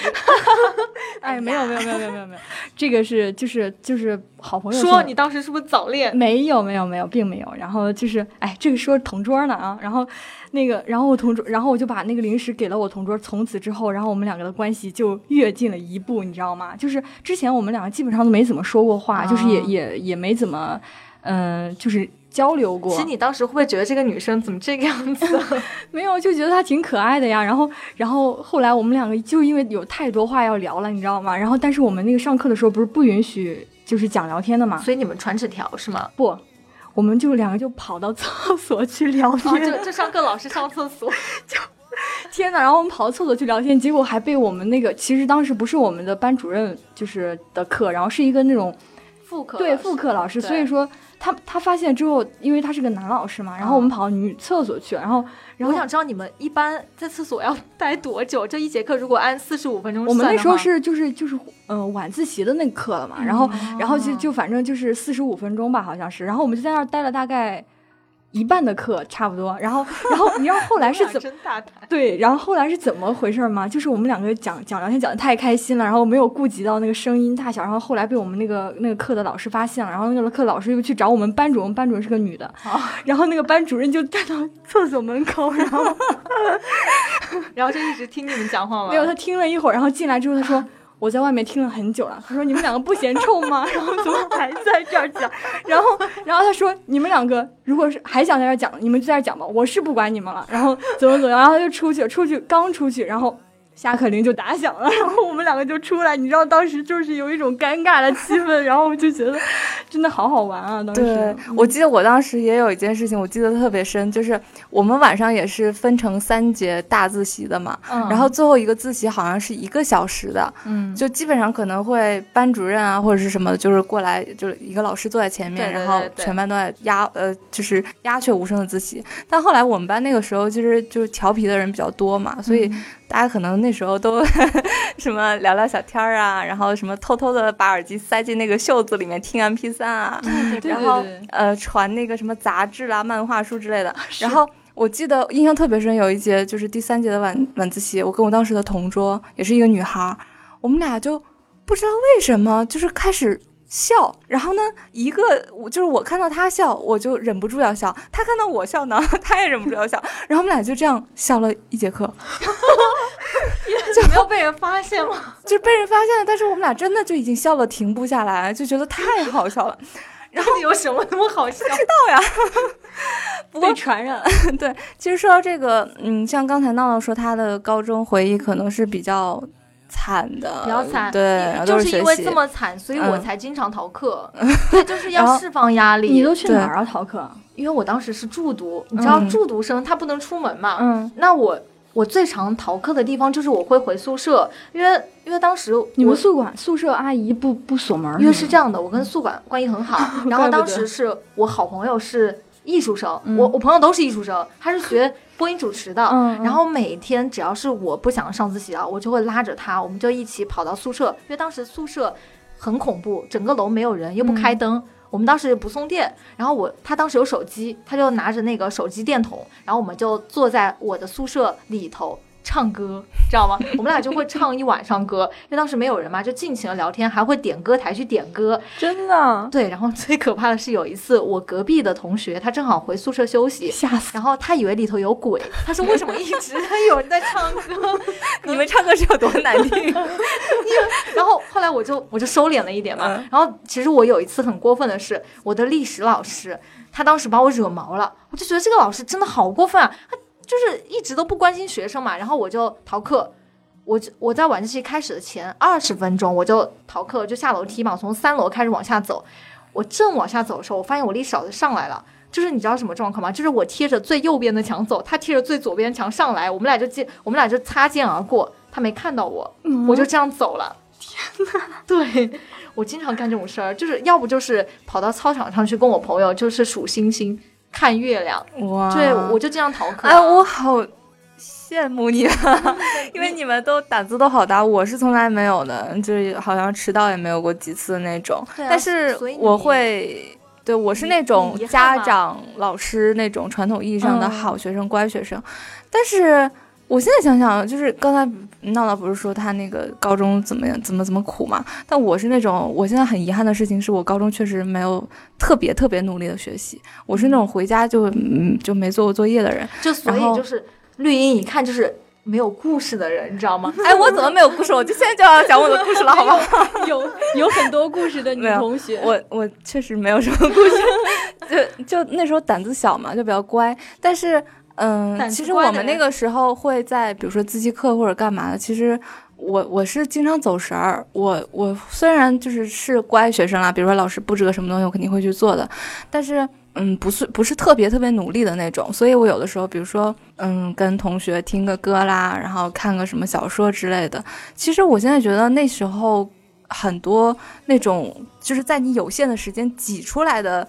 C: 哎，没有没有没有没有没有没有，这个是就是就是好朋友
B: 说你当时是不是早恋？
C: 没有没有没有，并没有。然后就是哎，这个说同桌呢啊。然后那个，然后我同桌，然后我就把那个零食给了我同桌。从此之后，然后我们两个的关系就越近了一步，你知道吗？就是之前我们两个基本上都没怎么说过话，就是也也也没怎么。嗯，就是交流过。
B: 其实你当时会不会觉得这个女生怎么这个样子？
C: 没有，就觉得她挺可爱的呀。然后，然后后来我们两个就因为有太多话要聊了，你知道吗？然后，但是我们那个上课的时候不是不允许就是讲聊天的嘛？
B: 所以你们传纸条是吗？
C: 不，我们就两个就跑到厕所去聊天。
B: 就就上课老师上厕所，
C: 就天哪！然后我们跑到厕所去聊天，结果还被我们那个其实当时不是我们的班主任就是的课，然后是一个那种
B: 副课
C: 对副课老师，所以说。他他发现之后，因为他是个男老师嘛，然后我们跑到女厕所去，然后，然后
B: 我想知道你们一般在厕所要待多久？这一节课如果按四十五分钟
C: 我们那时候是就是就是呃晚自习的那个课了嘛，然后然后就就反正就是四十五分钟吧，好像是，然后我们就在那儿待了大概。一半的课差不多，然后，然后你知道后来是怎 么？对，然后后来是怎么回事吗？就是我们两个讲讲聊天讲的太开心了，然后没有顾及到那个声音大小，然后后来被我们那个那个课的老师发现了，然后那个课老师又去找我们班主任，班主任是个女的，然后那个班主任就站到厕所门口，然后，
B: 然后就一直听你们讲话吗？
C: 没有，他听了一会儿，然后进来之后他说。我在外面听了很久了，他说你们两个不嫌臭吗？然后怎么还在这儿讲？然后，然后他说你们两个如果是还想在这儿讲，你们就在这儿讲吧，我是不管你们了。然后怎么怎么样，然后他就出去，出去刚出去，然后。下课铃就打响了，然后我们两个就出来，你知道当时就是有一种尴尬的气氛，然后我就觉得真的好好玩啊！当时，
A: 对我记得我当时也有一件事情，我记得特别深，就是我们晚上也是分成三节大自习的嘛，然后最后一个自习好像是一个小时的，嗯，就基本上可能会班主任啊或者是什么，就是过来就是一个老师坐在前面，然后全班都在鸦呃就是鸦雀无声的自习。但后来我们班那个时候其实就是调皮的人比较多嘛，所以。大家可能那时候都 什么聊聊小天儿啊，然后什么偷偷的把耳机塞进那个袖子里面听 M P 三啊，然后呃传那个什么杂志啦、漫画书之类的。然后我记得印象特别深，有一节就是第三节的晚晚自习，我跟我当时的同桌也是一个女孩，我们俩就不知道为什么就是开始。笑，然后呢，一个我就是我看到他笑，我就忍不住要笑；他看到我笑呢，他也忍不住要笑。然后我们俩就这样笑了一节课，
B: 就没有被人发现吗？
A: 就被人发现了，但是我们俩真的就已经笑了，停不下来，就觉得太好笑了。然后
B: 有什么那么好笑？
A: 不知道呀，
C: 被传染。
A: 对，其实说到这个，嗯，像刚才闹闹说他的高中回忆可能是比较。惨的，
B: 比较惨，
A: 对，
B: 就是因为这么惨，所以我才经常逃课，对，就是要释放压力。
C: 你都去哪儿啊？逃课？
B: 因为我当时是住读，你知道住读生他不能出门嘛，嗯，那我我最常逃课的地方就是我会回宿舍，因为因为当时
C: 你们宿管宿舍阿姨不不锁门，
B: 因为是这样的，我跟宿管关系很好，然后当时是我好朋友是艺术生，我我朋友都是艺术生，他是学。播音主持的，然后每天只要是我不想上自习啊，我就会拉着他，我们就一起跑到宿舍，因为当时宿舍很恐怖，整个楼没有人，又不开灯，我们当时不送电，然后我他当时有手机，他就拿着那个手机电筒，然后我们就坐在我的宿舍里头唱歌，知道吗？我们俩就会唱一晚上歌，因为当时没有人嘛，就尽情的聊天，还会点歌台去点歌。
C: 真的？
B: 对。然后最可怕的是有一次，我隔壁的同学他正好回宿舍休息，
C: 吓死。
B: 然后他以为里头有鬼，他说为什么一直 有人在唱歌？
A: 你们唱歌是有多难听？
B: 然后后来我就我就收敛了一点嘛。然后其实我有一次很过分的是，我的历史老师他当时把我惹毛了，我就觉得这个老师真的好过分啊！他。就是一直都不关心学生嘛，然后我就逃课，我就我在晚自习开始的前二十分钟我就逃课，就下楼梯嘛，从三楼开始往下走。我正往下走的时候，我发现我历史老师上来了。就是你知道什么状况吗？就是我贴着最右边的墙走，他贴着最左边墙上来，我们俩就接，我们俩就擦肩而过。他没看到我，我就这样走了。
C: 天呐，
B: 对我经常干这种事儿，就是要不就是跑到操场上去跟我朋友就是数星星。看月亮哇！对，我就这样逃课。
A: 哎，我好羡慕你，因为你们都胆子都好大，我是从来没有的，就是好像迟到也没有过几次那种。但是我会，对我是那种家长、老师那种传统意义上的好学生、乖学生，但是。我现在想想，就是刚才闹闹不是说他那个高中怎么样，怎么怎么苦嘛？但我是那种，我现在很遗憾的事情是我高中确实没有特别特别努力的学习。我是那种回家就嗯就没做过作业的人，
B: 就所以就是绿茵一看就是没有故事的人，你知道吗？
A: 哎，我怎么没有故事？我就现在就要讲我的故事了，好吗？
C: 有有很多故事的女同学，
A: 我我确实没有什么故事，就就那时候胆子小嘛，就比较乖，但是。嗯，其实我们那个时候会在，比如说自习课或者干嘛的。其实我我是经常走神儿。我我虽然就是是乖学生啦，比如说老师布置个什么东西，我肯定会去做的。但是嗯，不是不是特别特别努力的那种。所以我有的时候，比如说嗯，跟同学听个歌啦，然后看个什么小说之类的。其实我现在觉得那时候很多那种就是在你有限的时间挤出来的。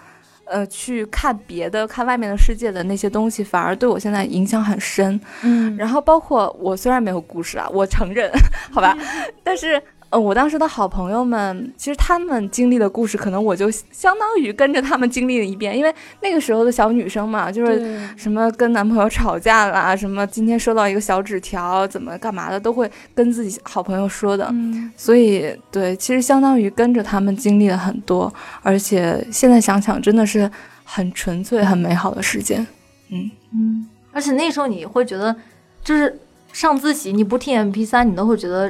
A: 呃，去看别的，看外面的世界的那些东西，反而对我现在影响很深。
B: 嗯，
A: 然后包括我虽然没有故事啊，我承认，好吧，但是。呃，我当时的好朋友们，其实他们经历的故事，可能我就相当于跟着他们经历了一遍。因为那个时候的小女生嘛，就是什么跟男朋友吵架啦，什么今天收到一个小纸条，怎么干嘛的，都会跟自己好朋友说的。
B: 嗯，
A: 所以对，其实相当于跟着他们经历了很多，而且现在想想，真的是很纯粹、很美好的时间。嗯
B: 嗯，而且那时候你会觉得，就是上自习你不听 M P 三，你都会觉得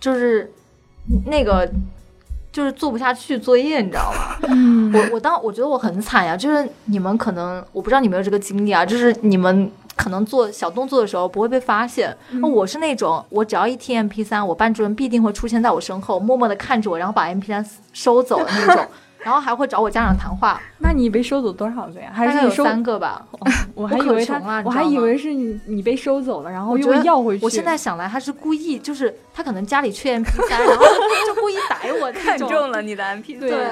B: 就是。那个就是做不下去作业，你知道吗？
C: 嗯，
B: 我我当我觉得我很惨呀，就是你们可能我不知道你们有这个经历啊，就是你们可能做小动作的时候不会被发现，我是那种我只要一听 M P 三，我班主任必定会出现在我身后，默默的看着我，然后把 M P 三收走的那种。然后还会找我家长谈话。
C: 那你被收走多少个呀？还是
B: 有三个吧？
C: 我还以为他，我还以为是你你被收走了，然后又要回去。
B: 我现在想来，他是故意，就是他可能家里缺 M P 三，然后就故意逮我。
A: 看中了你的 M P
B: 三，对，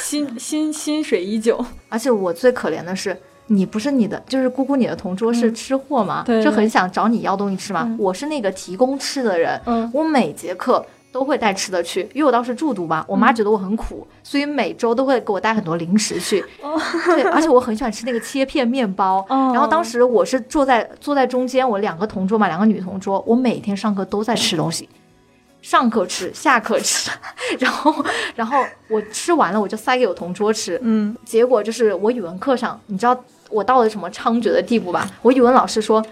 C: 心心心水已久。
B: 而且我最可怜的是，你不是你的，就是姑姑，你的同桌是吃货嘛，就很想找你要东西吃嘛。我是那个提供吃的人，我每节课。都会带吃的去，因为我当时住读嘛，我妈觉得我很苦，所以每周都会给我带很多零食去。对，而且我很喜欢吃那个切片面包。然后当时我是坐在坐在中间，我两个同桌嘛，两个女同桌，我每天上课都在吃东西，上课吃，下课吃，然后然后我吃完了我就塞给我同桌吃。
C: 嗯，
B: 结果就是我语文课上，你知道我到了什么猖獗的地步吧？我语文老师说，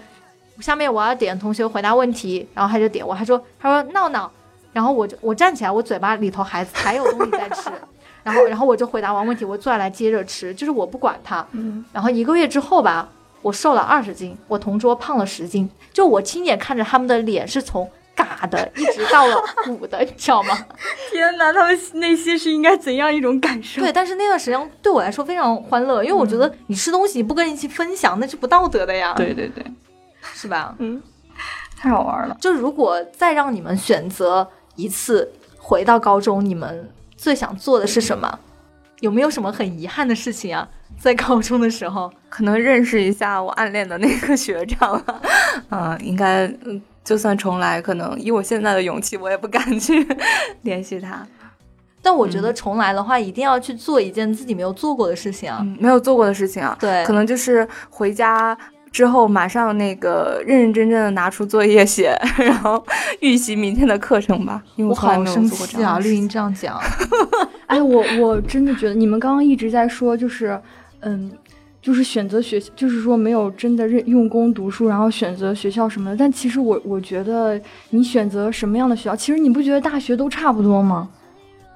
B: 下面我要点同学回答问题，然后他就点我，他说他说闹闹。然后我就我站起来，我嘴巴里头还还有东西在吃，然后然后我就回答完问题，我坐下来接着吃，就是我不管他。
C: 嗯。
B: 然后一个月之后吧，我瘦了二十斤，我同桌胖了十斤，就我亲眼看着他们的脸是从嘎的一直到了鼓的，你知道吗？
C: 天哪，他们内心是应该怎样一种感受？
B: 对，但是那段时间对我来说非常欢乐，因为我觉得你吃东西不跟人一起分享，那是不道德的呀。
C: 对对对，
B: 是吧？
C: 嗯，太好玩了。
B: 就如果再让你们选择。一次回到高中，你们最想做的是什么？有没有什么很遗憾的事情啊？在高中的时候，
A: 可能认识一下我暗恋的那个学长，嗯，应该，就算重来，可能以我现在的勇气，我也不敢去 联系他。
B: 但我觉得重来的话，一定要去做一件自己没有做过的事情啊，
A: 没有做过的事情啊，
B: 对，
A: 可能就是回家。之后马上那个认认真真的拿出作业写，然后预习明天的课程吧。因为
B: 我好生气啊！绿茵这样讲，
C: 哎，我我真的觉得你们刚刚一直在说，就是嗯，就是选择学，就是说没有真的认用功读书，然后选择学校什么的。但其实我我觉得你选择什么样的学校，其实你不觉得大学都差不多吗？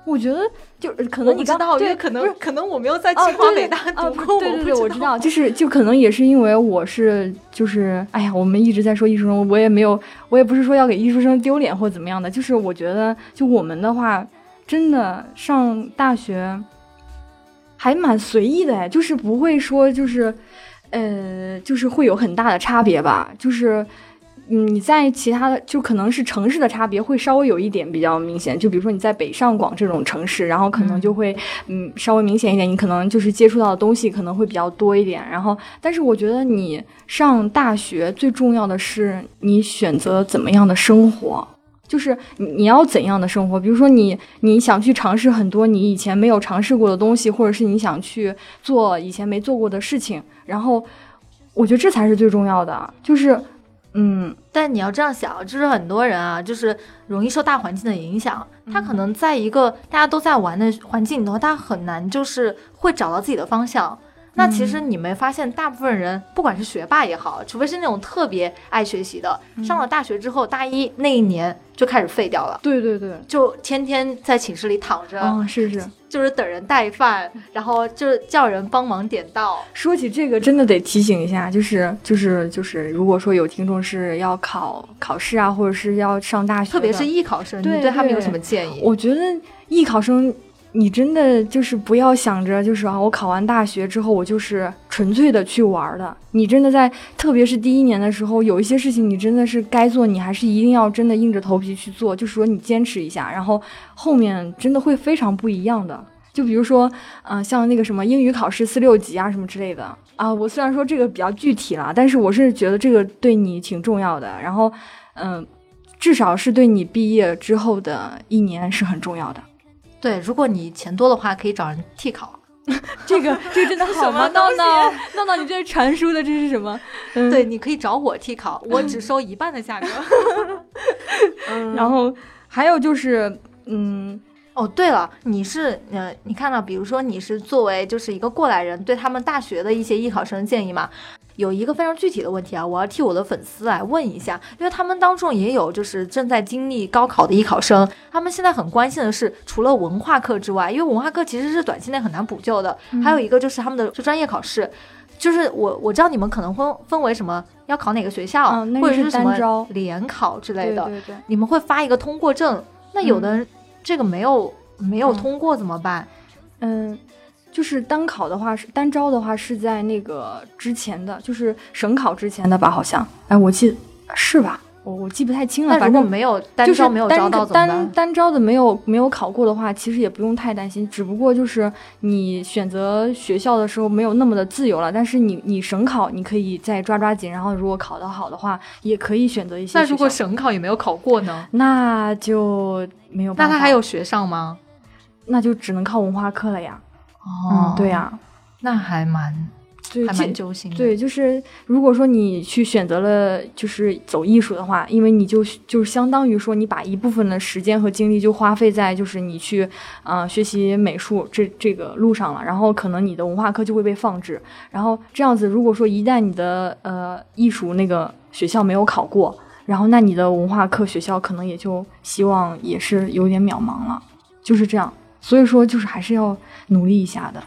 C: 我觉得就可能你刚对
B: 可
C: 不是
B: 可能我没有在
C: 清华北
B: 大
C: 啊
B: 读过，
C: 对对对，
B: 我
C: 我知道，就是就可能也是因为我是就是，哎呀，我们一直在说艺术生，我也没有，我也不是说要给艺术生丢脸或怎么样的，就是我觉得就我们的话，真的上大学还蛮随意的哎，就是不会说就是，呃，就是会有很大的差别吧，就是。嗯，你在其他的就可能是城市的差别会稍微有一点比较明显，就比如说你在北上广这种城市，然后可能就会嗯稍微明显一点，你可能就是接触到的东西可能会比较多一点。然后，但是我觉得你上大学最重要的是你选择怎么样的生活，就是你你要怎样的生活。比如说你你想去尝试很多你以前没有尝试过的东西，或者是你想去做以前没做过的事情，然后我觉得这才是最重要的，就是。嗯，
B: 但你要这样想，就是很多人啊，就是容易受大环境的影响。他可能在一个大家都在玩的环境里头，他很难就是会找到自己的方向。那其实你没发现，大部分人不管是学霸也好，除非是那种特别爱学习的，上了大学之后，大一那一年就开始废掉了，
C: 对对对，
B: 就天天在寝室里躺着，
C: 嗯，是是。
B: 就是等人带饭，然后就是叫人帮忙点到。
C: 说起这个，真的得提醒一下，就是就是就是，如果说有听众是要考考试啊，或者是要上大学，
B: 特别是艺考生，
C: 对
B: 你对他们有什么建议？
C: 我觉得艺考生，你真的就是不要想着就是啊，我考完大学之后我就是纯粹的去玩的。你真的在，特别是第一年的时候，有一些事情你真的是该做，你还是一定要真的硬着头皮去做。就是说你坚持一下，然后后面真的会非常不一样的。就比如说，嗯、像那个什么英语考试四六级啊什么之类的啊，我虽然说这个比较具体了，但是我是觉得这个对你挺重要的。然后，嗯、至少是对你毕业之后的一年是很重要的。
B: 对，如果你钱多的话，可以找人替考。
C: 这个这个真的 好吗？闹闹闹闹，你这是传输的这是什么？嗯，
B: 对，你可以找我替考，我只收一半的价格。
A: 嗯
C: 然后还有就是，嗯，
B: 哦，对了，你是呃，你看到，比如说你是作为就是一个过来人，对他们大学的一些艺考生建议嘛？有一个非常具体的问题啊，我要替我的粉丝来问一下，因为他们当中也有就是正在经历高考的艺考生，他们现在很关心的是，除了文化课之外，因为文化课其实是短期内很难补救的，还有一个就是他们的就专业考试。就是我我知道你们可能分分为什么要考哪个学校，或者什么
C: 单招
B: 联考之类的，
C: 对对对，
B: 你们会发一个通过证。那有的人这个没有、没有
C: 嗯
B: 通过怎么办？
C: 嗯，就是单考的话是单招的话是在那个之前的，就是省考之前的吧？好像，哎，我记是吧？我我记不太清了，反正
B: 没有单
C: 就是
B: 招没有招
C: 单单招的没有没有考过的话，其实也不用太担心，只不过就是你选择学校的时候没有那么的自由了。但是你你省考你可以再抓抓紧，然后如果考得好的话，也可以选择一些。
B: 那如果省考也没有考过呢？
C: 那就没有办法，
B: 那他还有学上吗？
C: 那就只能靠文化课了呀。
B: 哦
C: 嗯，对呀、
B: 那还蛮
C: 对，
B: 蛮揪心的。
C: 对，就是如果说你去选择了就是走艺术的话，因为你就就是相当于说你把一部分的时间和精力就花费在就是你去呃学习美术这这个路上了，然后可能你的文化课就会被放置，然后这样子如果说一旦你的呃艺术那个学校没有考过，然后那你的文化课学校可能也就希望也是有点渺茫了，就是这样，所以说就是还是要努力一下的。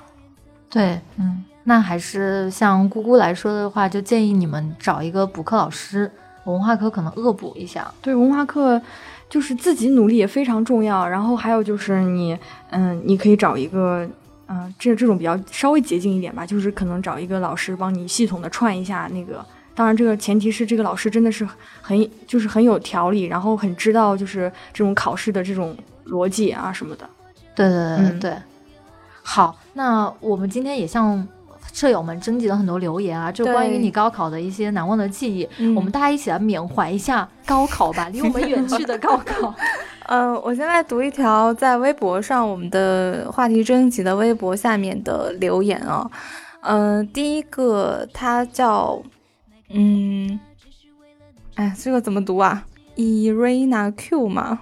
B: 对，嗯，那还是像姑姑来说的话，就建议你们找一个补课老师，文化课可能恶补一下。
C: 对文化课，就是自己努力也非常重要。然后还有就是你，嗯，你可以找一个，嗯、这这种比较稍微捷径一点吧，就是可能找一个老师帮你系统的串一下那个。当然，这个前提是这个老师真的是很就是很有条理，然后很知道就是这种考试的这种逻辑啊什么的。
B: 对对对对
C: 嗯
B: 对。好，那我们今天也向舍友们征集了很多留言啊，就关于你高考的一些难忘的记忆，
C: 嗯
B: 我们大家一起来缅怀一下高考吧，离我们远去的高考。
A: 嗯、我先来读一条在微博上我们的话题征集的微博下面的留言啊。嗯、第一个他叫嗯，哎，这个怎么读啊？Irina Q 吗？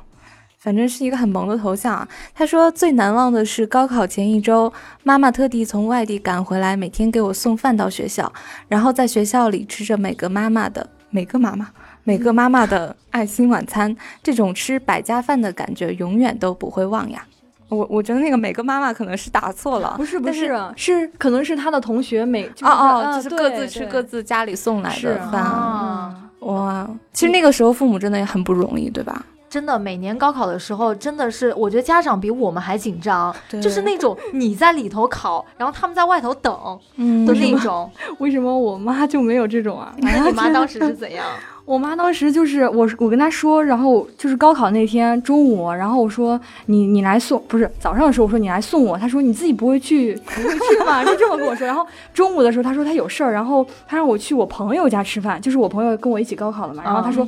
A: 反正是一个很萌的头像啊。他说最难忘的是高考前一周，妈妈特地从外地赶回来，每天给我送饭到学校，然后在学校里吃着每个妈妈的每个妈妈每个妈妈的 爱心晚餐，这种吃百家饭的感觉永远都不会忘呀。我我觉得那个每个妈妈可能是打错了，
C: 不是不
A: 但
C: 是是可能是他的同学每就是
A: 哦哦，
C: 啊
A: 就是各自吃各自家里送来的饭。
B: 啊，
A: 哇，其实那个时候父母真的也很不容易，对吧？
B: 真的，每年高考的时候，真的是我觉得家长比我们还紧张，就是那种你在里头考，然后他们在外头等
A: 嗯
B: 的那种。
C: 为什么我妈就没有这种啊？
B: 那你妈当时是怎样？
C: 我妈当时就是我，我跟她说，然后就是高考那天中午，然后我说你你来送，不是早上的时候我说你来送我，她说你自己不会去不会去吗？就这么跟我说。然后中午的时候她说她有事儿，然后她让我去我朋友家吃饭，就是我朋友跟我一起高考的嘛。然后她说。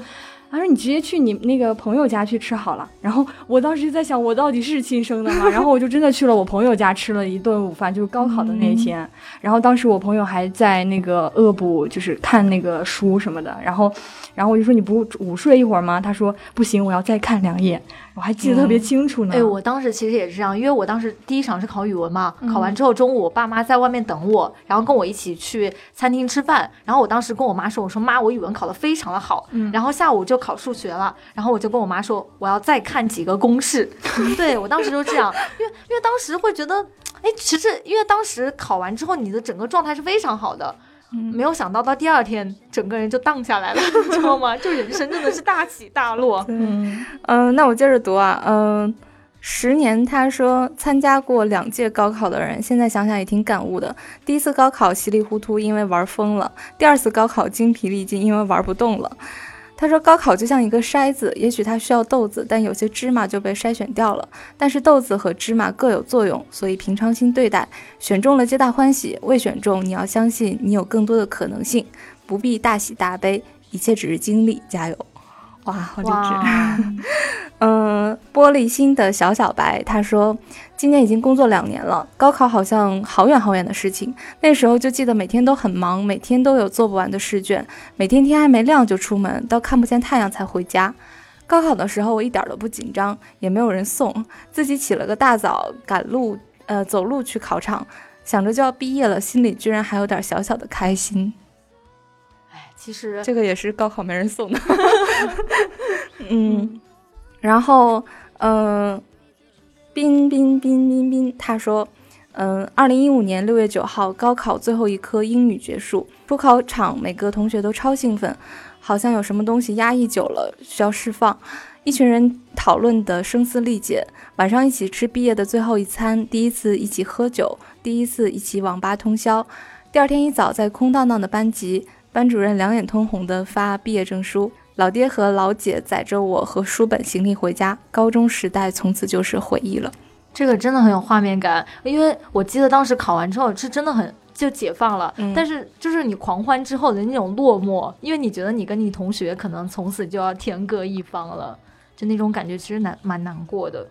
C: 她说：“你直接去你那个朋友家去吃好了。”然后我当时就在想，我到底是亲生的吗？然后我就真的去了我朋友家吃了一顿午饭，就是高考的那一天。然后当时我朋友还在那个恶补，就是看那个书什么的。然后，然后我就说你不午睡一会儿吗？他说不行，我要再看两页。我还记得特别清楚呢。
B: 哎，我当时其实也是这样，因为我当时第一场是考语文嘛，
C: 嗯
B: 考完之后中午我爸妈在外面等我，然后跟我一起去餐厅吃饭。然后我当时跟我妈说，我说妈，我语文考得非常的好。
C: 嗯
B: 然后下午就考数学了，然后我就跟我妈说，我要再看几个公式。对我当时就这样，因为因为当时会觉得，哎，其实因为当时考完之后你的整个状态是非常好的。没有想到到第二天，整个人就荡下来了，你知道吗？就人生真的是大起大落。
C: 嗯，
A: 嗯、那我接着读啊，嗯、十年，他说参加过两届高考的人，现在想想也挺感悟的。第一次高考稀里糊涂，因为玩疯了；第二次高考精疲力尽，因为玩不动了。他说，高考就像一个筛子，也许它需要豆子，但有些芝麻就被筛选掉了。但是豆子和芝麻各有作用，所以平常心对待，选中了皆大欢喜，未选中你要相信你有更多的可能性，不必大喜大悲，一切只是经历，加油！哇，好励志。
B: 哇，
A: 嗯，玻璃心的小小白他说，今年已经工作两年了，高考好像好远好远的事情。那时候就记得每天都很忙，每天都有做不完的试卷，每天天还没亮就出门，到看不见太阳才回家。高考的时候我一点都不紧张，也没有人送，自己起了个大早赶路，呃，走路去考场，想着就要毕业了，心里居然还有点小小的开心。
B: 哎，其实
A: 这个也是高考没人送的。嗯，然后，嗯、冰冰冰冰冰，他说，嗯，二零一五年六月九号，高考最后一科英语结束，出考场每个同学都超兴奋，好像有什么东西压抑久了需要释放。一群人讨论的声嘶力竭，晚上一起吃毕业的最后一餐，第一次一起喝酒，第一次一起网吧通宵。第二天一早，在空荡荡的班级，班主任两眼通红地发毕业证书，老爹和老姐载着我和书本行李回家，高中时代从此就是回忆了。
B: 这个真的很有画面感，因为我记得当时考完之后是真的很就解放了，
A: 嗯
B: 但是就是你狂欢之后的那种落寞，因为你觉得你跟你同学可能从此就要天各一方了，就那种感觉其实难蛮难过的。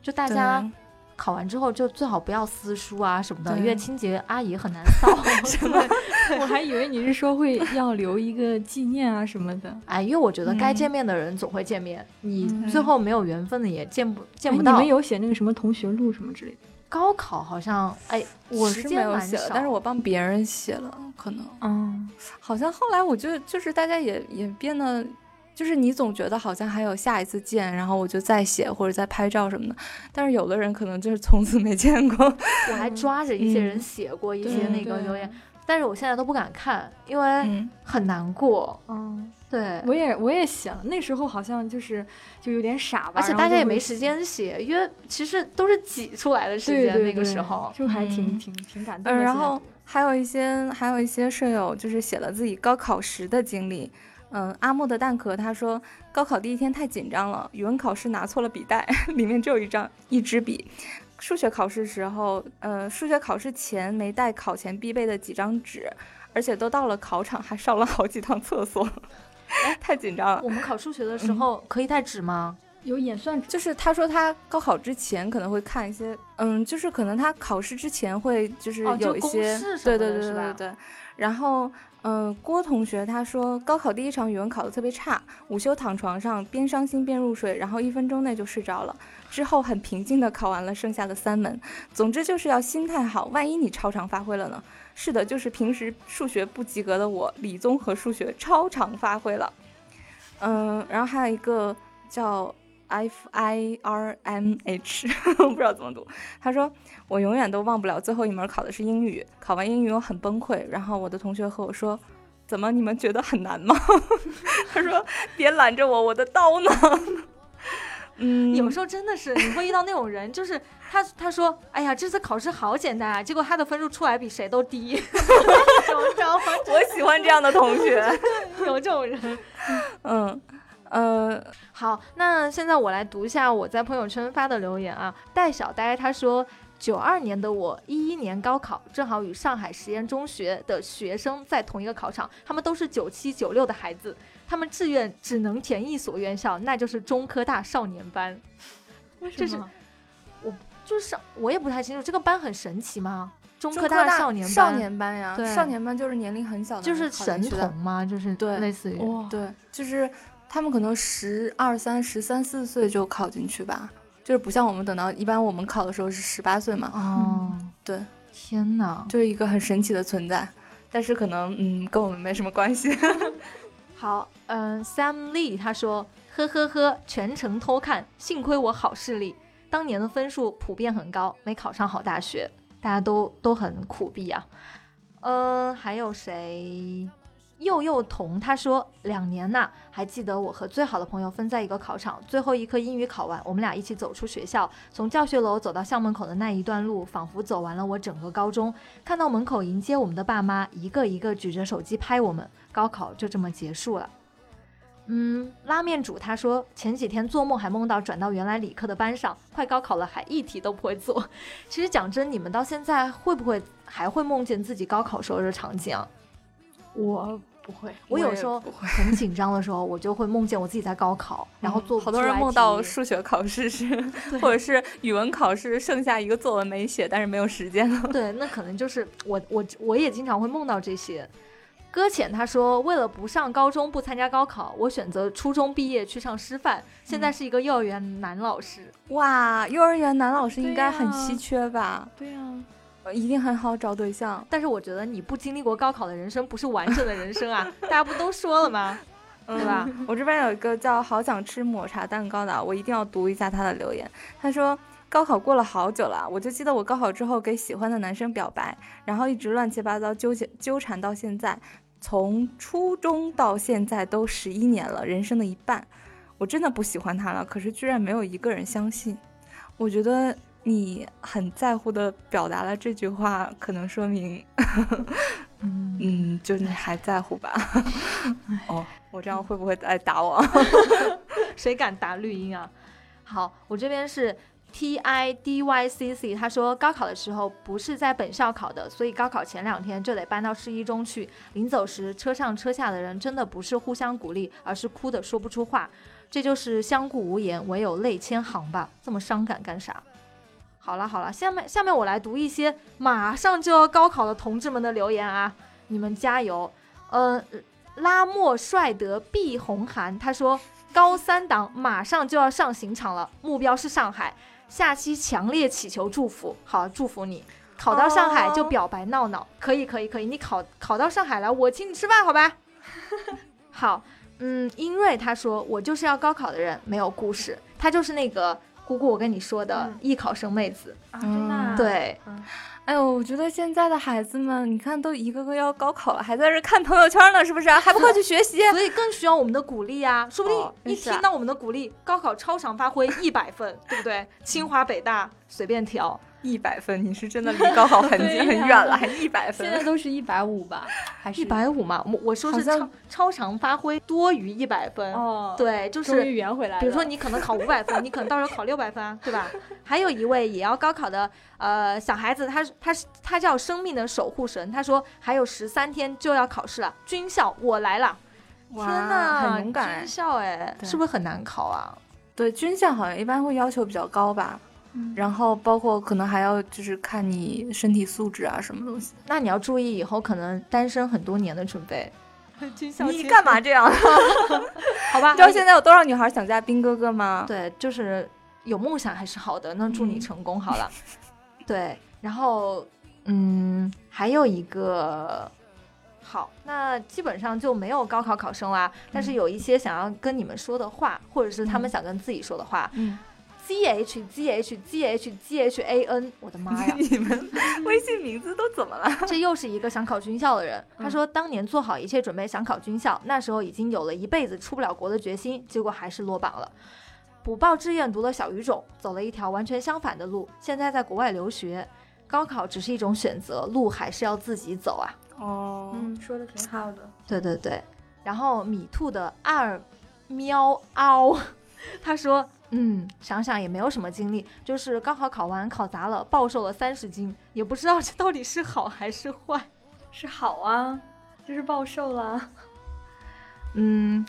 B: 就大家
A: 对
B: 考完之后就最好不要撕书啊什么的，因为清洁阿姨很难扫。什么？
C: 我还以为你是说会要留一个纪念啊什么的。
B: 哎，因为我觉得该
A: 嗯
B: 见面的人总会见面，你
C: 嗯
B: 最后没有缘分的也见不见
C: 哎
B: 不到。
C: 你们有写那个什么同学录什么之类的？
B: 高考好像哎，
A: 我是没有写了，但是我帮别人写了，可能
C: 嗯，
A: 好像后来我就就是大家也也变得。就是你总觉得好像还有下一次见，然后我就再写或者再拍照什么的，但是有的人可能就是从此没见过。
B: 我还抓着一些人
A: 嗯
B: 写过一些那个留言，但是我现在都不敢看，因为
A: 嗯，
B: 很难过。
C: 嗯，
B: 对，
C: 我也我也写了，那时候好像就是就有点傻吧，
B: 而且大家也没时间写，因为其实都是挤出来的时间，
C: 对对
B: 那个时候。
C: 就还挺
A: 嗯
C: 挺挺感动
A: 呃，
C: 的。
A: 然后还有一些还有一些舍友就是写了自己高考时的经历。嗯，阿木的蛋壳他说，高考第一天太紧张了，语文考试拿错了笔袋，里面只有一张一支笔。数学考试时候，呃，数学考试前没带考前必备的几张纸，而且都到了考场还上了好几趟厕所，太紧张了。
B: 我们考数学的时候可以带纸吗？
C: 有演算
A: 就是他说他高考之前可能会看一些，嗯，就是可能他考试之前会就是有一些，对对对
B: 是吧
A: 对对对，然后嗯，郭同学他说，高考第一场语文考得特别差，午休躺床上边伤心边入睡，然后一分钟内就睡着了。之后很平静的考完了剩下的三门。总之就是要心态好，万一你超常发挥了呢？是的，就是平时数学不及格的我，理综和数学超常发挥了。嗯，然后还有一个叫 F I R M H，我不知道怎么读。他说我永远都忘不了最后一门考的是英语，考完英语我很崩溃。然后我的同学和我说，怎么你们觉得很难吗？他说别拦着我，我的刀呢？嗯，
B: 有时候真的是你会遇到那种人，就是他他说，哎呀，这次考试好简单啊，结果他的分数出来比谁都低。
A: 我喜欢这样的同学，
B: 有这种人。
A: 嗯，呃，
B: 好，那现在我来读一下我在朋友圈发的留言啊。戴小呆他说，九二年的我，一一年高考，正好与上海实验中学的学生在同一个考场，他们都是九七九六的孩子。他们志愿只能填一所院校，那就是中科大少年班。
C: 为什
B: 么？我就是我也不太清楚，这个班很神奇吗？
A: 中
B: 科大
A: 少
B: 年
A: 少年班呀，少年班就是年龄很小的，
B: 就是神童吗？就是
A: 对，
B: 类似于
A: 对，就是他们可能十二三、十三四岁就考进去吧，就是不像我们等到一般我们考的时候是十八岁嘛。
B: 哦，
A: 对，
B: 天哪，
A: 就是一个很神奇的存在，但是可能嗯跟我们没什么关系。
B: 好，嗯，Sam Lee 他说，呵呵呵，全程偷看，幸亏我好视力，当年的分数普遍很高，没考上好大学，大家都都很苦逼啊。嗯，还有谁？幼幼童他说，两年呐，还记得我和最好的朋友分在一个考场，最后一科英语考完，我们俩一起走出学校，从教学楼走到校门口的那一段路，仿佛走完了我整个高中。看到门口迎接我们的爸妈，一个一个举着手机拍我们。高考就这么结束了。嗯，拉面主他说前几天做梦还梦到转到原来理科的班上，快高考了还一题都不会做。其实讲真，你们到现在会不会还会梦见自己高考时候的场景啊？
C: 我不会，
B: 我有时候很紧张的时候，我就会梦见我自己在高考，然后做
A: 好多人梦到数学考试是，或者是语文考试剩下一个作文没写，但是没有时间了。
B: 对，那可能就是我我我也经常会梦到这些。搁浅他说：“为了不上高中，不参加高考，我选择初中毕业去上师范，现在是一个幼儿园男老师。
A: 哇，幼儿园男老师应该很稀缺吧？
C: 对呀，
A: 一定很好找对象。
B: 但是我觉得你不经历过高考的人生不是完整的人生啊！大家不都说了吗？对吧？
A: 我这边有一个叫好想吃抹茶蛋糕的，我一定要读一下他的留言。他说：高考过了好久了，我就记得我高考之后给喜欢的男生表白，然后一直乱七八糟纠结纠缠到现在。”从初中到现在都十一年了，人生的一半，我真的不喜欢他了。可是居然没有一个人相信。我觉得你很在乎的表达了这句话，可能说明，嗯，就你还在乎吧。哦，我这样会不会来打我？
B: 谁敢打绿茵啊？好，我这边是。T I D Y C C，他说高考的时候不是在本校考的，所以高考前两天就得搬到市一中去。临走时，车上车下的人真的不是互相鼓励，而是哭的说不出话。这就是相顾无言，唯有泪千行吧。这么伤感干啥？好了好了，下面下面我来读一些马上就要高考的同志们的留言啊，你们加油。嗯，拉莫帅德毕红寒他说高三党马上就要上刑场了，目标是上海。下期强烈祈求祝福，好祝福你考到上海就表白闹闹，可以可以可以，你考考到上海来，我请你吃饭，好吧？好，嗯，英瑞他说我就是要高考的人，没有故事，他就是那个姑姑我跟你说的艺考生妹子
C: 啊，真的
B: 对。
A: 哎呦，我觉得现在的孩子们，你看都一个个要高考了，还在这看朋友圈呢，是不是？还不快去学习？
B: 所以更需要我们的鼓励啊！说不定一听到我们的鼓励，高考超常发挥一百分，对不对？清华北大随便挑。
A: 一百分，你是真的离高考很近很远了，还一百分？
C: 现在都是一百五吧？还是
B: 一百五嘛？我我说是超超常发挥多于一百分
C: 哦。
B: 对，就是
C: 圆回来。
B: 比如说你可能考五百分，你可能到时候考六百分，对吧？还有一位也要高考的呃小孩子，他他是他叫生命的守护神，他说还有十三天就要考试了，军校我来了！天呐，
A: 很勇敢！
B: 军校哎，是不是很难考啊？
A: 对，军校好像一般会要求比较高吧？然后包括可能还要就是看你身体素质啊什么东西。
B: 那你要注意以后可能单身很多年的准备。
A: 你干嘛这样？
B: 好吧，
A: 你知道现在有多少女孩想嫁兵哥哥吗？
B: 对，就是有梦想还是好的。那祝你成功好了。对，然后嗯，还有一个。好，那基本上就没有高考考生啦。但是有一些想要跟你们说的话，或者是他们想跟自己说的话。
A: 嗯
B: ，Z H G H G H G H A N，我的妈呀！
A: 你们微信名字都怎么了？
B: 这又是一个想考军校的人。他说，当年做好一切准备想考军校，那时候已经有了一辈子出不了国的决心，结果还是落榜了。补报志愿读了小语种，走了一条完全相反的路。现在在国外留学，高考只是一种选择，路还是要自己走啊。
A: 哦，嗯，说的挺好的。
B: 对对对，然后米兔的二喵嗷，他说，嗯，想想也没有什么经历，就是高考考完考砸了，暴瘦了三十斤，也不知道这到底是好还是坏。
C: 是好啊，就是暴瘦了。
B: 嗯，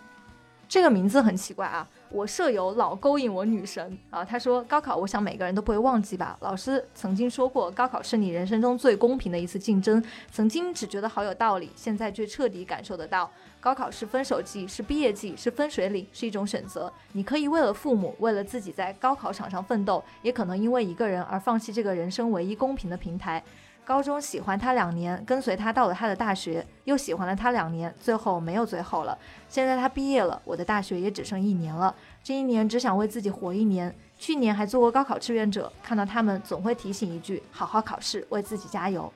B: 这个名字很奇怪啊。我舍友老勾引我女神啊，他说高考，我想每个人都不会忘记吧。老师曾经说过，高考是你人生中最公平的一次竞争。曾经只觉得好有道理，现在却彻底感受得到，高考是分手季，是毕业季，是分水岭，是一种选择。你可以为了父母，为了自己在高考场上奋斗，也可能因为一个人而放弃这个人生唯一公平的平台。高中喜欢他两年，跟随他到了他的大学，又喜欢了他两年，最后没有最后了。现在他毕业了，我的大学也只剩一年了。这一年只想为自己活一年。去年还做过高考志愿者，看到他们总会提醒一句：好好考试，为自己加油。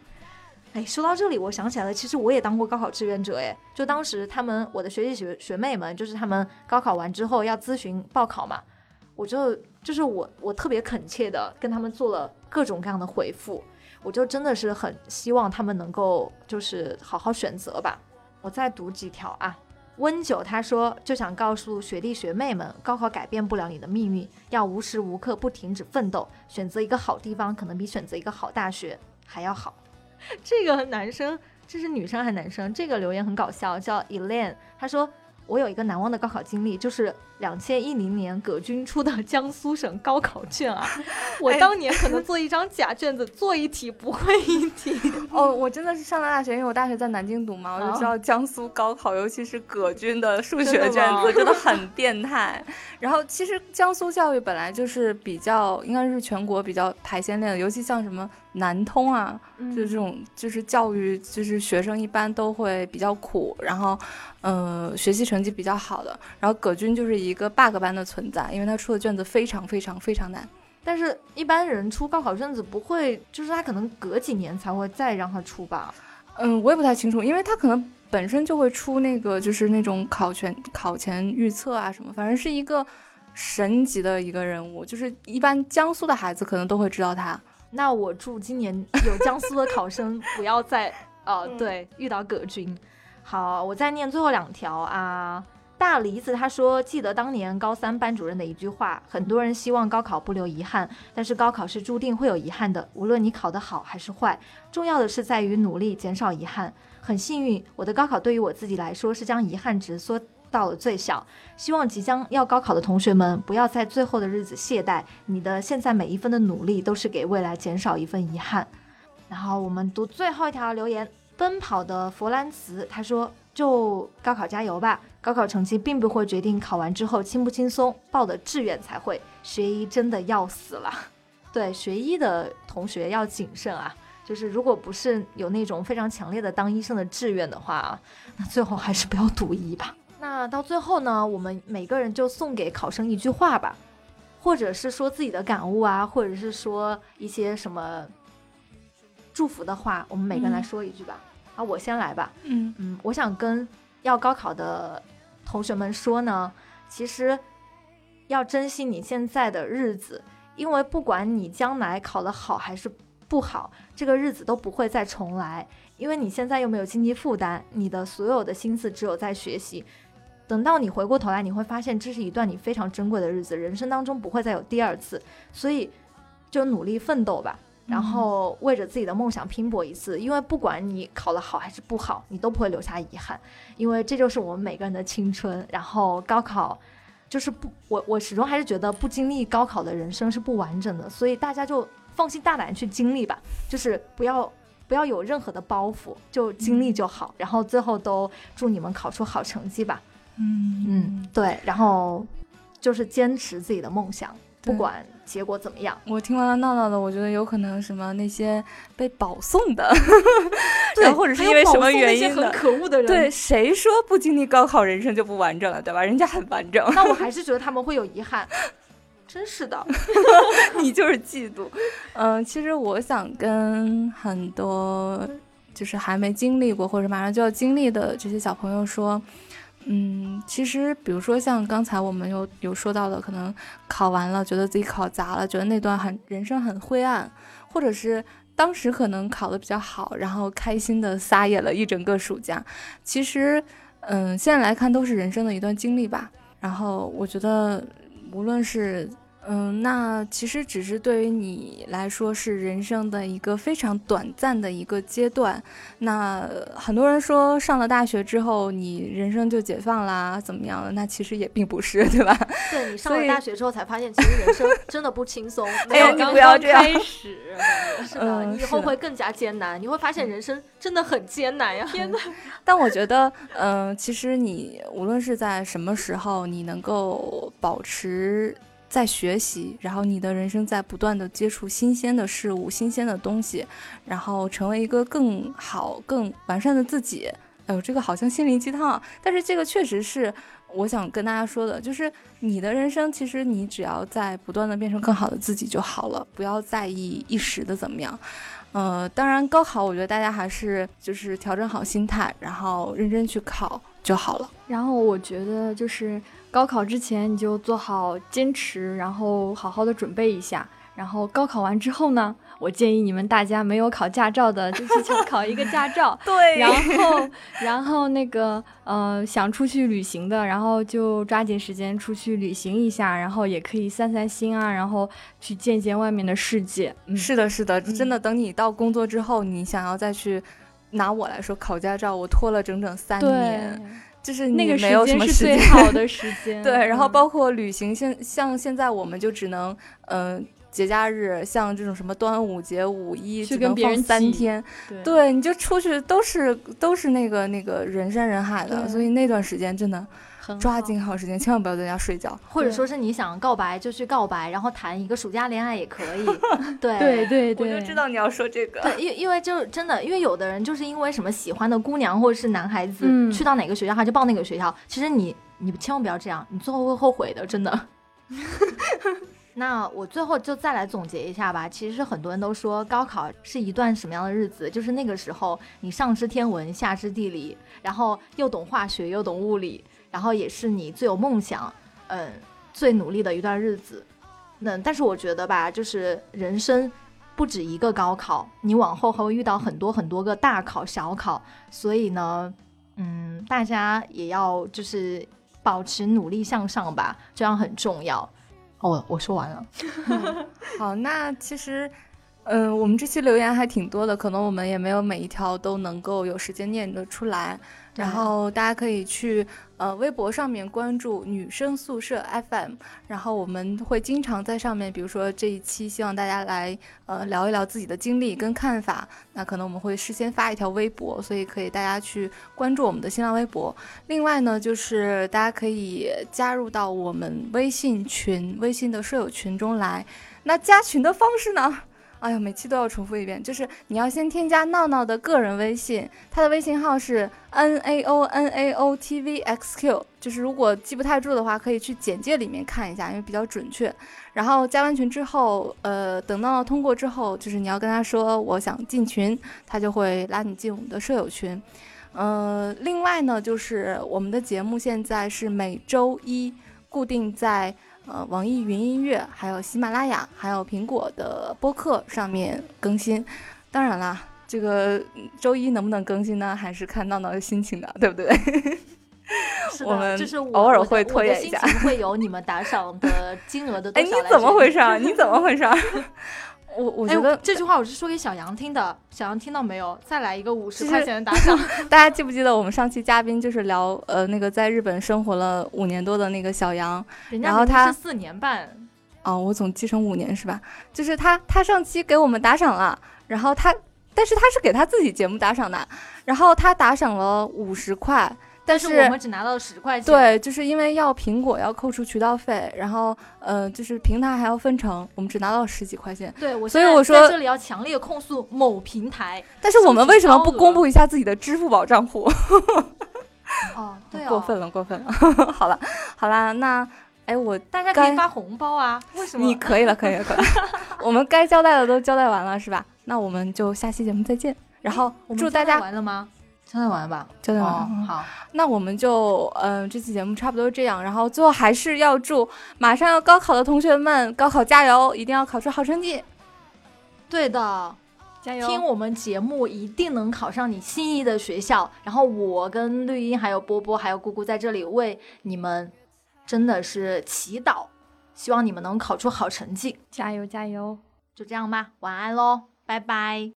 B: 哎，说到这里，我想起来了，其实我也当过高考志愿者。哎，就当时他们我的学弟学学妹们，就是他们高考完之后要咨询报考嘛，我就就是我我特别恳切的跟他们做了各种各样的回复。我就真的是很希望他们能够就是好好选择吧。我再读几条啊。温九他说就想告诉学弟学妹们，高考改变不了你的命运，要无时无刻不停止奋斗。选择一个好地方，可能比选择一个好大学还要好。这个男生，这是女生还是男生？这个留言很搞笑，叫 Elaine，他说。我有一个难忘的高考经历，就是两千一零年葛军出的江苏省高考卷啊！我当年可能做一张假卷子，做一题不会一题。
A: 哦，我真的是上了大学，因为我大学在南京读嘛，我就知道江苏高考，尤其是葛军的数学卷子 真的很变态。然后其实江苏教育本来就是比较，应该是全国比较排先列的，尤其像什么南通啊，就这种就是教育，就是学生一般都会比较苦，然后。嗯，学习成绩比较好的，然后葛军就是一个 bug 般的存在，因为他出的卷子非常非常非常难。
B: 但是，一般人出高考卷子不会，就是他可能隔几年才会再让他出吧？
A: 嗯，我也不太清楚，因为他可能本身就会出那个，就是那种考前考前预测啊什么，反正是一个神级的一个人物，就是一般江苏的孩子可能都会知道他。
B: 那我祝今年有江苏的考生 不要再呃对遇到葛军。好，我再念最后两条啊。大梨子他说，记得当年高三班主任的一句话，很多人希望高考不留遗憾，但是高考是注定会有遗憾的。无论你考得好还是坏，重要的是在于努力减少遗憾。很幸运，我的高考对于我自己来说是将遗憾值缩到了最小。希望即将要高考的同学们不要在最后的日子懈怠，你的现在每一分的努力都是给未来减少一份遗憾。然后我们读最后一条留言。奔跑的弗兰茨他说：“就高考加油吧，高考成绩并不会决定考完之后轻不轻松，报的志愿才会。学医真的要死了，对学医的同学要谨慎啊！就是如果不是有那种非常强烈的当医生的志愿的话，那最后还是不要读医吧。那到最后呢，我们每个人就送给考生一句话吧，或者是说自己的感悟啊，或者是说一些什么。”祝福的话，我们每个人来说一句吧。啊，我先来吧。
A: 嗯
B: 嗯，我想跟要高考的同学们说呢，其实要珍惜你现在的日子，因为不管你将来考得好还是不好，这个日子都不会再重来。因为你现在又没有经济负担，你的所有的心思只有在学习。等到你回过头来，你会发现这是一段你非常珍贵的日子，人生当中不会再有第二次。所以，就努力奋斗吧。然后为着自己的梦想拼搏一次，因为不管你考得好还是不好，你都不会留下遗憾，因为这就是我们每个人的青春。然后高考就是不，我我始终还是觉得不经历高考的人生是不完整的，所以大家就放心大胆去经历吧，就是不要不要有任何的包袱，就经历就好，然后最后都祝你们考出好成绩吧。
A: 嗯
B: 嗯，对，然后就是坚持自己的梦想，不管结果怎么样。
A: 我听完了闹闹的，我觉得有可能什么那些被保送的，
B: 对，
A: 或者是因为什么原因
B: 很可恶的人，
A: 对，谁说不经历高考人生就不完整了，对吧？人家很完整。
B: 那我还是觉得他们会有遗憾，真是的，
A: 你就是嫉妒。嗯，其实我想跟很多就是还没经历过或者马上就要经历的这些小朋友说。嗯，其实比如说像刚才我们有有说到的，可能考完了觉得自己考砸了，觉得那段很人生很灰暗，或者是当时可能考的比较好，然后开心的撒野了一整个暑假。其实，嗯，现在来看都是人生的一段经历吧。然后我觉得，无论是。嗯，那其实只是对于你来说是人生的一个非常短暂的一个阶段。那很多人说上了大学之后你人生就解放啦，怎么样的？那其实也并不是，对吧？
B: 对你上了大学之后才发现，其实人生 真的不轻松。
A: 没有，你不要这样。
C: 开始
B: 是的，你以后会更加艰难，你会发现人生真的很艰难呀！
C: 天呐。
A: 但我觉得，嗯，其实你无论是在什么时候，你能够保持。在学习，然后你的人生在不断的接触新鲜的事物、新鲜的东西，然后成为一个更好、更完善的自己。哎呦，这个好像心灵鸡汤，但是这个确实是我想跟大家说的，就是你的人生，其实你只要在不断的变成更好的自己就好了，不要在意一时的怎么样。呃，当然高考，我觉得大家还是就是调整好心态，然后认真去考就好了。
C: 然后我觉得就是。高考之前你就做好坚持，然后好好的准备一下。然后高考完之后呢，我建议你们大家没有考驾照的，就去考一个驾照。
A: 对。
C: 然后，然后那个呃，想出去旅行的，然后就抓紧时间出去旅行一下，然后也可以散散心啊，然后去见见外面的世界。
A: 是的，是的，真的。等你到工作之后，你想要再去拿我来说考驾照，我拖了整整三年。就是
C: 那个
A: 没有什么
C: 是最好的 时间，
A: 对。然后包括旅行，现像现在我们就只能，嗯，节假日，像这种什么端午节、五一，只能放三天。对，你就出去都是都是那个那个人山人海的，所以那段时间真的。抓紧好时间，千万不要在家睡觉。
B: 或者说是你想告白就去告白，然后谈一个暑假恋爱也可以。对
C: 对对对，
A: 我就知道你要说这个。
B: 对，因因为就真的，因为有的人就是因为什么喜欢的姑娘或者是男孩子去到哪个学校他就报那个学校。其实你你千万不要这样，你最后会后悔的，真的。那我最后就再来总结一下吧。其实很多人都说高考是一段什么样的日子？就是那个时候你上知天文下知地理，然后又懂化学又懂物理。然后也是你最有梦想，嗯，最努力的一段日子。那但是我觉得吧，就是人生不止一个高考，你往后还会遇到很多很多个大考、小考。所以呢，嗯，大家也要就是保持努力向上吧，这样很重要。哦，我说完了。
A: 好，那其实，嗯，我们这期留言还挺多的，可能我们也没有每一条都能够有时间念得出来。然后大家可以去呃微博上面关注女生宿舍 FM，然后我们会经常在上面，比如说这一期希望大家来呃聊一聊自己的经历跟看法，那可能我们会事先发一条微博，所以可以大家去关注我们的新浪微博。另外呢，就是大家可以加入到我们微信群、微信的舍友群中来。那加群的方式呢？哎呀，每期都要重复一遍，就是你要先添加闹闹的个人微信，他的微信号是 n a o n a o t v x q，就是如果记不太住的话，可以去简介里面看一下，因为比较准确。然后加完群之后，呃，等闹闹通过之后，就是你要跟他说我想进群，他就会拉你进我们的舍友群。呃，另外呢，就是我们的节目现在是每周一固定在。呃，网易云音乐，还有喜马拉雅，还有苹果的播客上面更新。当然啦，这个周一能不能更新呢？还是看闹闹的心情的，对不对？我们
B: 就是
A: 偶尔会拖延一下，
B: 会有你们打赏的金额的。
A: 哎，你怎么回事？你怎么回事？我我觉得
B: 这句话我是说给小杨听的，小杨听到没有？再来一个五十块钱的打赏。
A: 大家记不记得我们上期嘉宾就是聊呃那个在日本生活了五年多的那个小杨，然后他
B: 是四年半。
A: 哦，我总记成五年是吧？就是他，他上期给我们打赏了，然后他，但是他是给他自己节目打赏的，然后他打赏了五十块，但
B: 是我们只拿到了十块钱。
A: 对，就是因为要苹果要扣除渠道费，然后呃，就是平台还要分成，我们只拿到了十几块钱。
B: 对，
A: 所以我说
B: 这里要强烈控诉某平台。
A: 但是我们为什么不公布一下自己的支付宝账户？
B: 哦，对，
A: 过分了，过分了。好了，好啦，那。哎，我
B: 大家可以发红包啊？为什么？
A: 你可以了，可以了，可以了。我们该交代的都交代完了，是吧？那我们就下期节目再见。然后祝大家
B: 完了吗？交代完了吧？
A: 交代完了。
B: 好，
A: 那我们就嗯，这期节目差不多这样。然后最后还是要祝马上要高考的同学们高考加油，一定要考出好成绩。
B: 对的，
A: 加油！
B: 听我们节目一定能考上你心仪的学校。然后我跟绿茵还有波波还有姑姑在这里为你们。真的是祈祷，希望你们能考出好成绩，
C: 加油加油！
B: 就这样吧，晚安喽，拜拜。